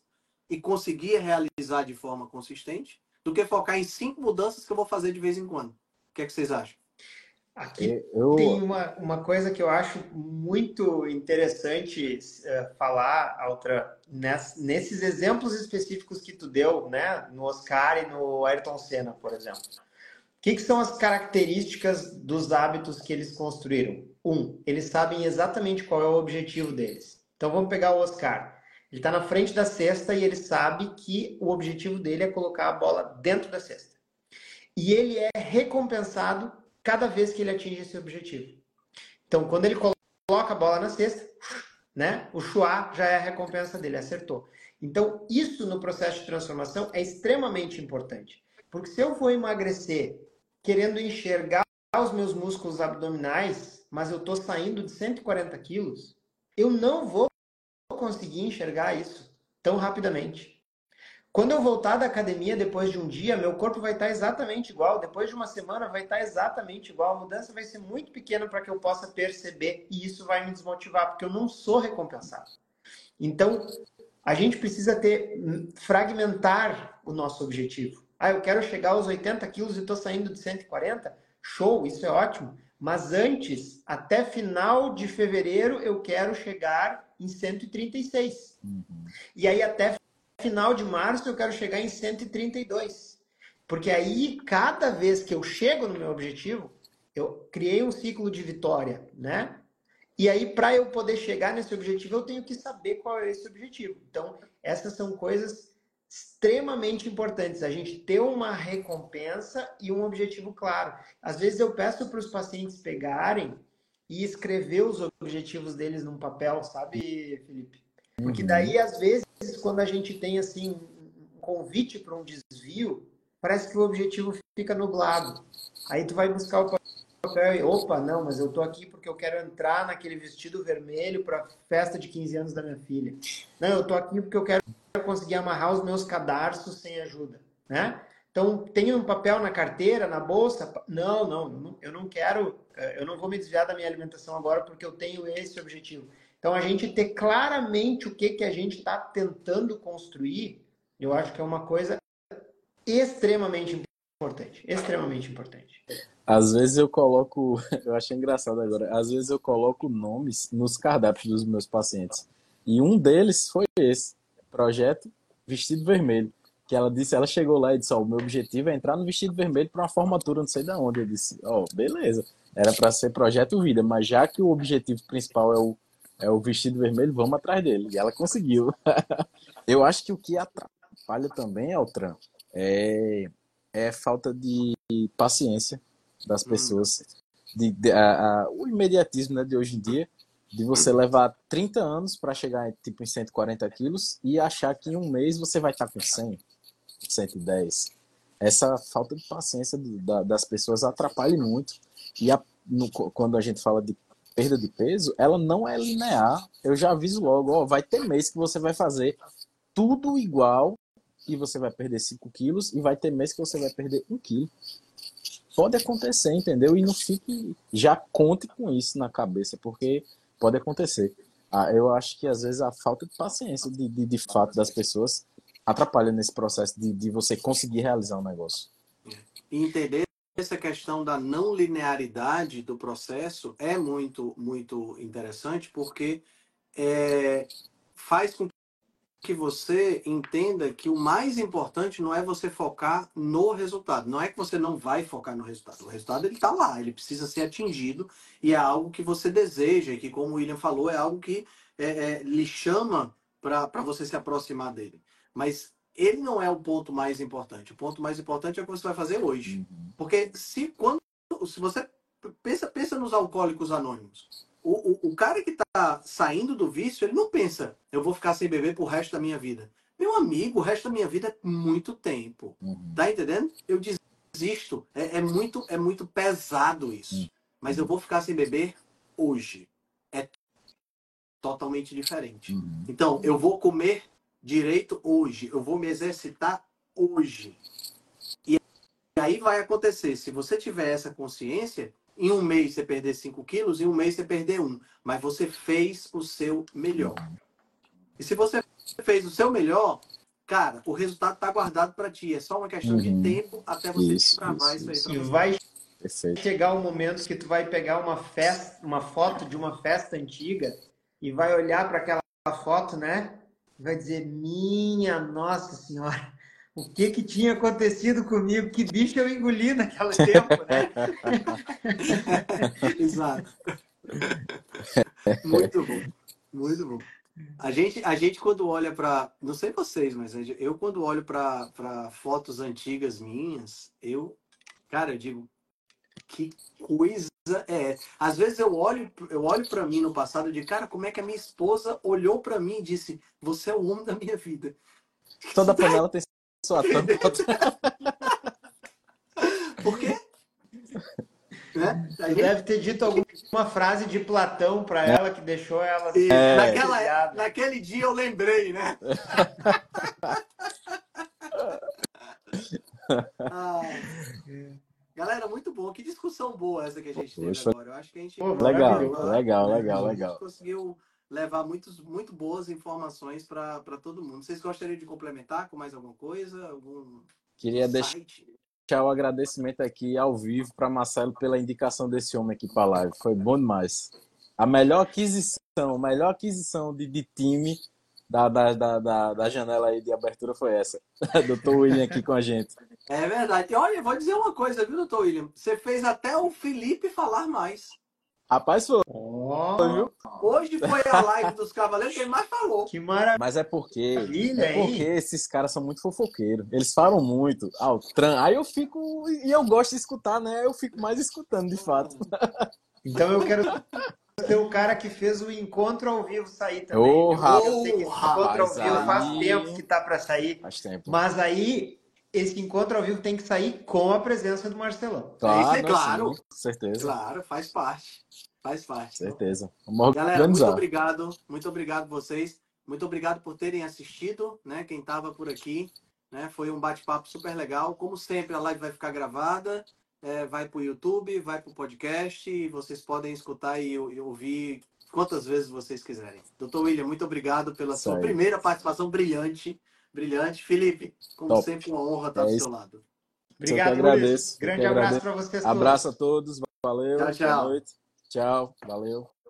e conseguir realizar de forma consistente do que focar em cinco mudanças que eu vou fazer de vez em quando. O que é que vocês acham? Aqui eu... tem uma, uma coisa que eu acho muito interessante uh, falar, Altra, ness, nesses exemplos específicos que tu deu, né, no Oscar e no Ayrton Senna, por exemplo. O que, que são as características dos hábitos que eles construíram? Um, eles sabem exatamente qual é o objetivo deles. Então vamos pegar o Oscar. Ele está na frente da cesta e ele sabe que o objetivo dele é colocar a bola dentro da cesta. E ele é recompensado cada vez que ele atinge esse objetivo. Então, quando ele coloca a bola na cesta, né, o chua já é a recompensa dele, acertou. Então, isso no processo de transformação é extremamente importante. Porque se eu vou emagrecer querendo enxergar os meus músculos abdominais, mas eu estou saindo de 140 quilos, eu não vou conseguir enxergar isso tão rapidamente. Quando eu voltar da academia depois de um dia, meu corpo vai estar exatamente igual. Depois de uma semana, vai estar exatamente igual. A mudança vai ser muito pequena para que eu possa perceber e isso vai me desmotivar, porque eu não sou recompensado. Então, a gente precisa ter fragmentar o nosso objetivo. Ah, eu quero chegar aos 80 quilos e estou saindo de 140? Show, isso é ótimo. Mas antes, até final de fevereiro, eu quero chegar em 136. Uhum. E aí, até final de março eu quero chegar em 132. Porque aí, cada vez que eu chego no meu objetivo, eu criei um ciclo de vitória, né? E aí, para eu poder chegar nesse objetivo, eu tenho que saber qual é esse objetivo. Então, essas são coisas extremamente importantes. A gente ter uma recompensa e um objetivo claro. Às vezes eu peço para os pacientes pegarem e escrever os objetivos deles num papel, sabe, Felipe? Porque uhum. daí, às vezes, quando a gente tem assim um convite para um desvio, parece que o objetivo fica nublado. Aí tu vai buscar o papel e, opa, não, mas eu tô aqui porque eu quero entrar naquele vestido vermelho para festa de 15 anos da minha filha. Não, eu tô aqui porque eu quero conseguir amarrar os meus cadarços sem ajuda, né? Então, tem um papel na carteira, na bolsa? Não, não, eu não quero, eh, eu não vou me desviar da minha alimentação agora porque eu tenho esse objetivo. Então, a gente ter claramente o que, que a gente está tentando construir, eu acho que é uma coisa extremamente importante. Extremamente importante. Às vezes eu coloco, eu acho engraçado agora, às vezes eu coloco nomes nos cardápios dos meus pacientes. E um deles foi esse, projeto Vestido Vermelho. Que ela disse, ela chegou lá e disse, ó, oh, o meu objetivo é entrar no vestido vermelho para uma formatura, não sei de onde. Eu disse, ó, oh, beleza. Era para ser projeto vida, mas já que o objetivo principal é o é o vestido vermelho, vamos atrás dele. E ela conseguiu. eu acho que o que atrapalha também, Altran, é, é falta de paciência das hum. pessoas. De, de a, a, o imediatismo né, de hoje em dia, de você levar 30 anos para chegar tipo, em 140 quilos e achar que em um mês você vai estar com 100, 110. Essa falta de paciência da, das pessoas atrapalha muito. E a, no, quando a gente fala de perda de peso, ela não é linear. Eu já aviso logo, ó, vai ter mês que você vai fazer tudo igual e você vai perder 5 quilos e vai ter mês que você vai perder 1 quilo. Pode acontecer, entendeu? E não fique, já conte com isso na cabeça, porque pode acontecer. Ah, eu acho que às vezes a falta de paciência de, de, de fato das pessoas atrapalha nesse processo de, de você conseguir realizar um negócio. entender essa questão da não linearidade do processo é muito, muito interessante, porque é, faz com que você entenda que o mais importante não é você focar no resultado. Não é que você não vai focar no resultado. O resultado ele está lá, ele precisa ser atingido e é algo que você deseja, e que, como o William falou, é algo que é, é, lhe chama para você se aproximar dele. Mas ele não é o ponto mais importante. O ponto mais importante é o que você vai fazer hoje. Uhum. Porque se quando se você pensa, pensa nos alcoólicos anônimos. O, o, o cara que está saindo do vício, ele não pensa, eu vou ficar sem beber pro resto da minha vida. Meu amigo, o resto da minha vida é muito tempo. Uhum. Tá entendendo? Eu desisto. É, é, muito, é muito pesado isso. Uhum. Mas eu vou ficar sem beber hoje. É totalmente diferente. Uhum. Então, eu vou comer direito hoje, eu vou me exercitar hoje. E aí vai acontecer, se você tiver essa consciência, em um mês você perder 5 quilos, em um mês você perder um. Mas você fez o seu melhor. E se você fez o seu melhor, cara, o resultado está guardado para ti. É só uma questão uhum. de tempo até você isso, travar isso, isso aí. E vai Perfeito. chegar um momento que tu vai pegar uma festa, uma foto de uma festa antiga e vai olhar para aquela foto, né? E vai dizer: "Minha Nossa Senhora, o que que tinha acontecido comigo? Que bicho eu engoli naquele tempo, né?" Exato. Muito bom. Muito bom. A gente, a gente quando olha para, não sei vocês, mas eu quando olho para fotos antigas minhas, eu, cara, eu digo, que coisa é. Às vezes eu olho, eu olho para mim no passado e digo, cara, como é que a minha esposa olhou para mim e disse, você é o homem da minha vida. Toda panela tem sua tampa. Por quê? Né? Gente... Deve ter dito alguma frase de Platão para ela que deixou ela. É. Naquela, naquele dia eu lembrei, né? ah, galera, muito bom. Que discussão boa essa que a gente teve agora. Eu acho que a gente. Pô, legal, legal, legal, legal. A gente conseguiu levar muitos, muito boas informações para todo mundo. Vocês gostariam de complementar com mais alguma coisa? Algum Queria site? deixar o agradecimento aqui ao vivo para Marcelo pela indicação desse homem aqui para a live. Foi bom demais. A melhor aquisição, a melhor aquisição de, de time da, da, da, da, janela aí de abertura foi essa. doutor William aqui com a gente. É verdade. E olha, vou dizer uma coisa, viu, doutor William? Você fez até o Felipe falar mais. Rapaz, foi. Oh. Hoje foi a live dos Cavaleiros que ele mais falou. Que maravilha. Mas é porque, é porque esses caras são muito fofoqueiros. Eles falam muito. Ah, tran... Aí eu fico. E eu gosto de escutar, né? Eu fico mais escutando, de fato. Então eu quero ser o cara que fez o encontro ao vivo sair também. Oh, eu sei que esse encontro ao vivo faz tempo que tá para sair. Faz tempo. Mas aí esse encontro ao vivo tem que sair com a presença do Marcelão. Claro, Isso é claro. Sim, com certeza. Claro, faz parte. Faz parte. Certeza. Vamos Galera, muito obrigado. Muito obrigado vocês. Muito obrigado por terem assistido, né? Quem estava por aqui, né? Foi um bate-papo super legal. Como sempre, a live vai ficar gravada, é, vai para o YouTube, vai para o podcast e vocês podem escutar e, e, ouvir quantas vezes vocês quiserem. Doutor William, muito obrigado pela Isso sua aí. primeira participação brilhante brilhante. Felipe, como Top. sempre, uma honra estar é do seu lado. Obrigado, agradeço. Grande abraço para vocês Abraço a todos. Valeu. Tchau, tchau. Boa noite. Tchau. Valeu.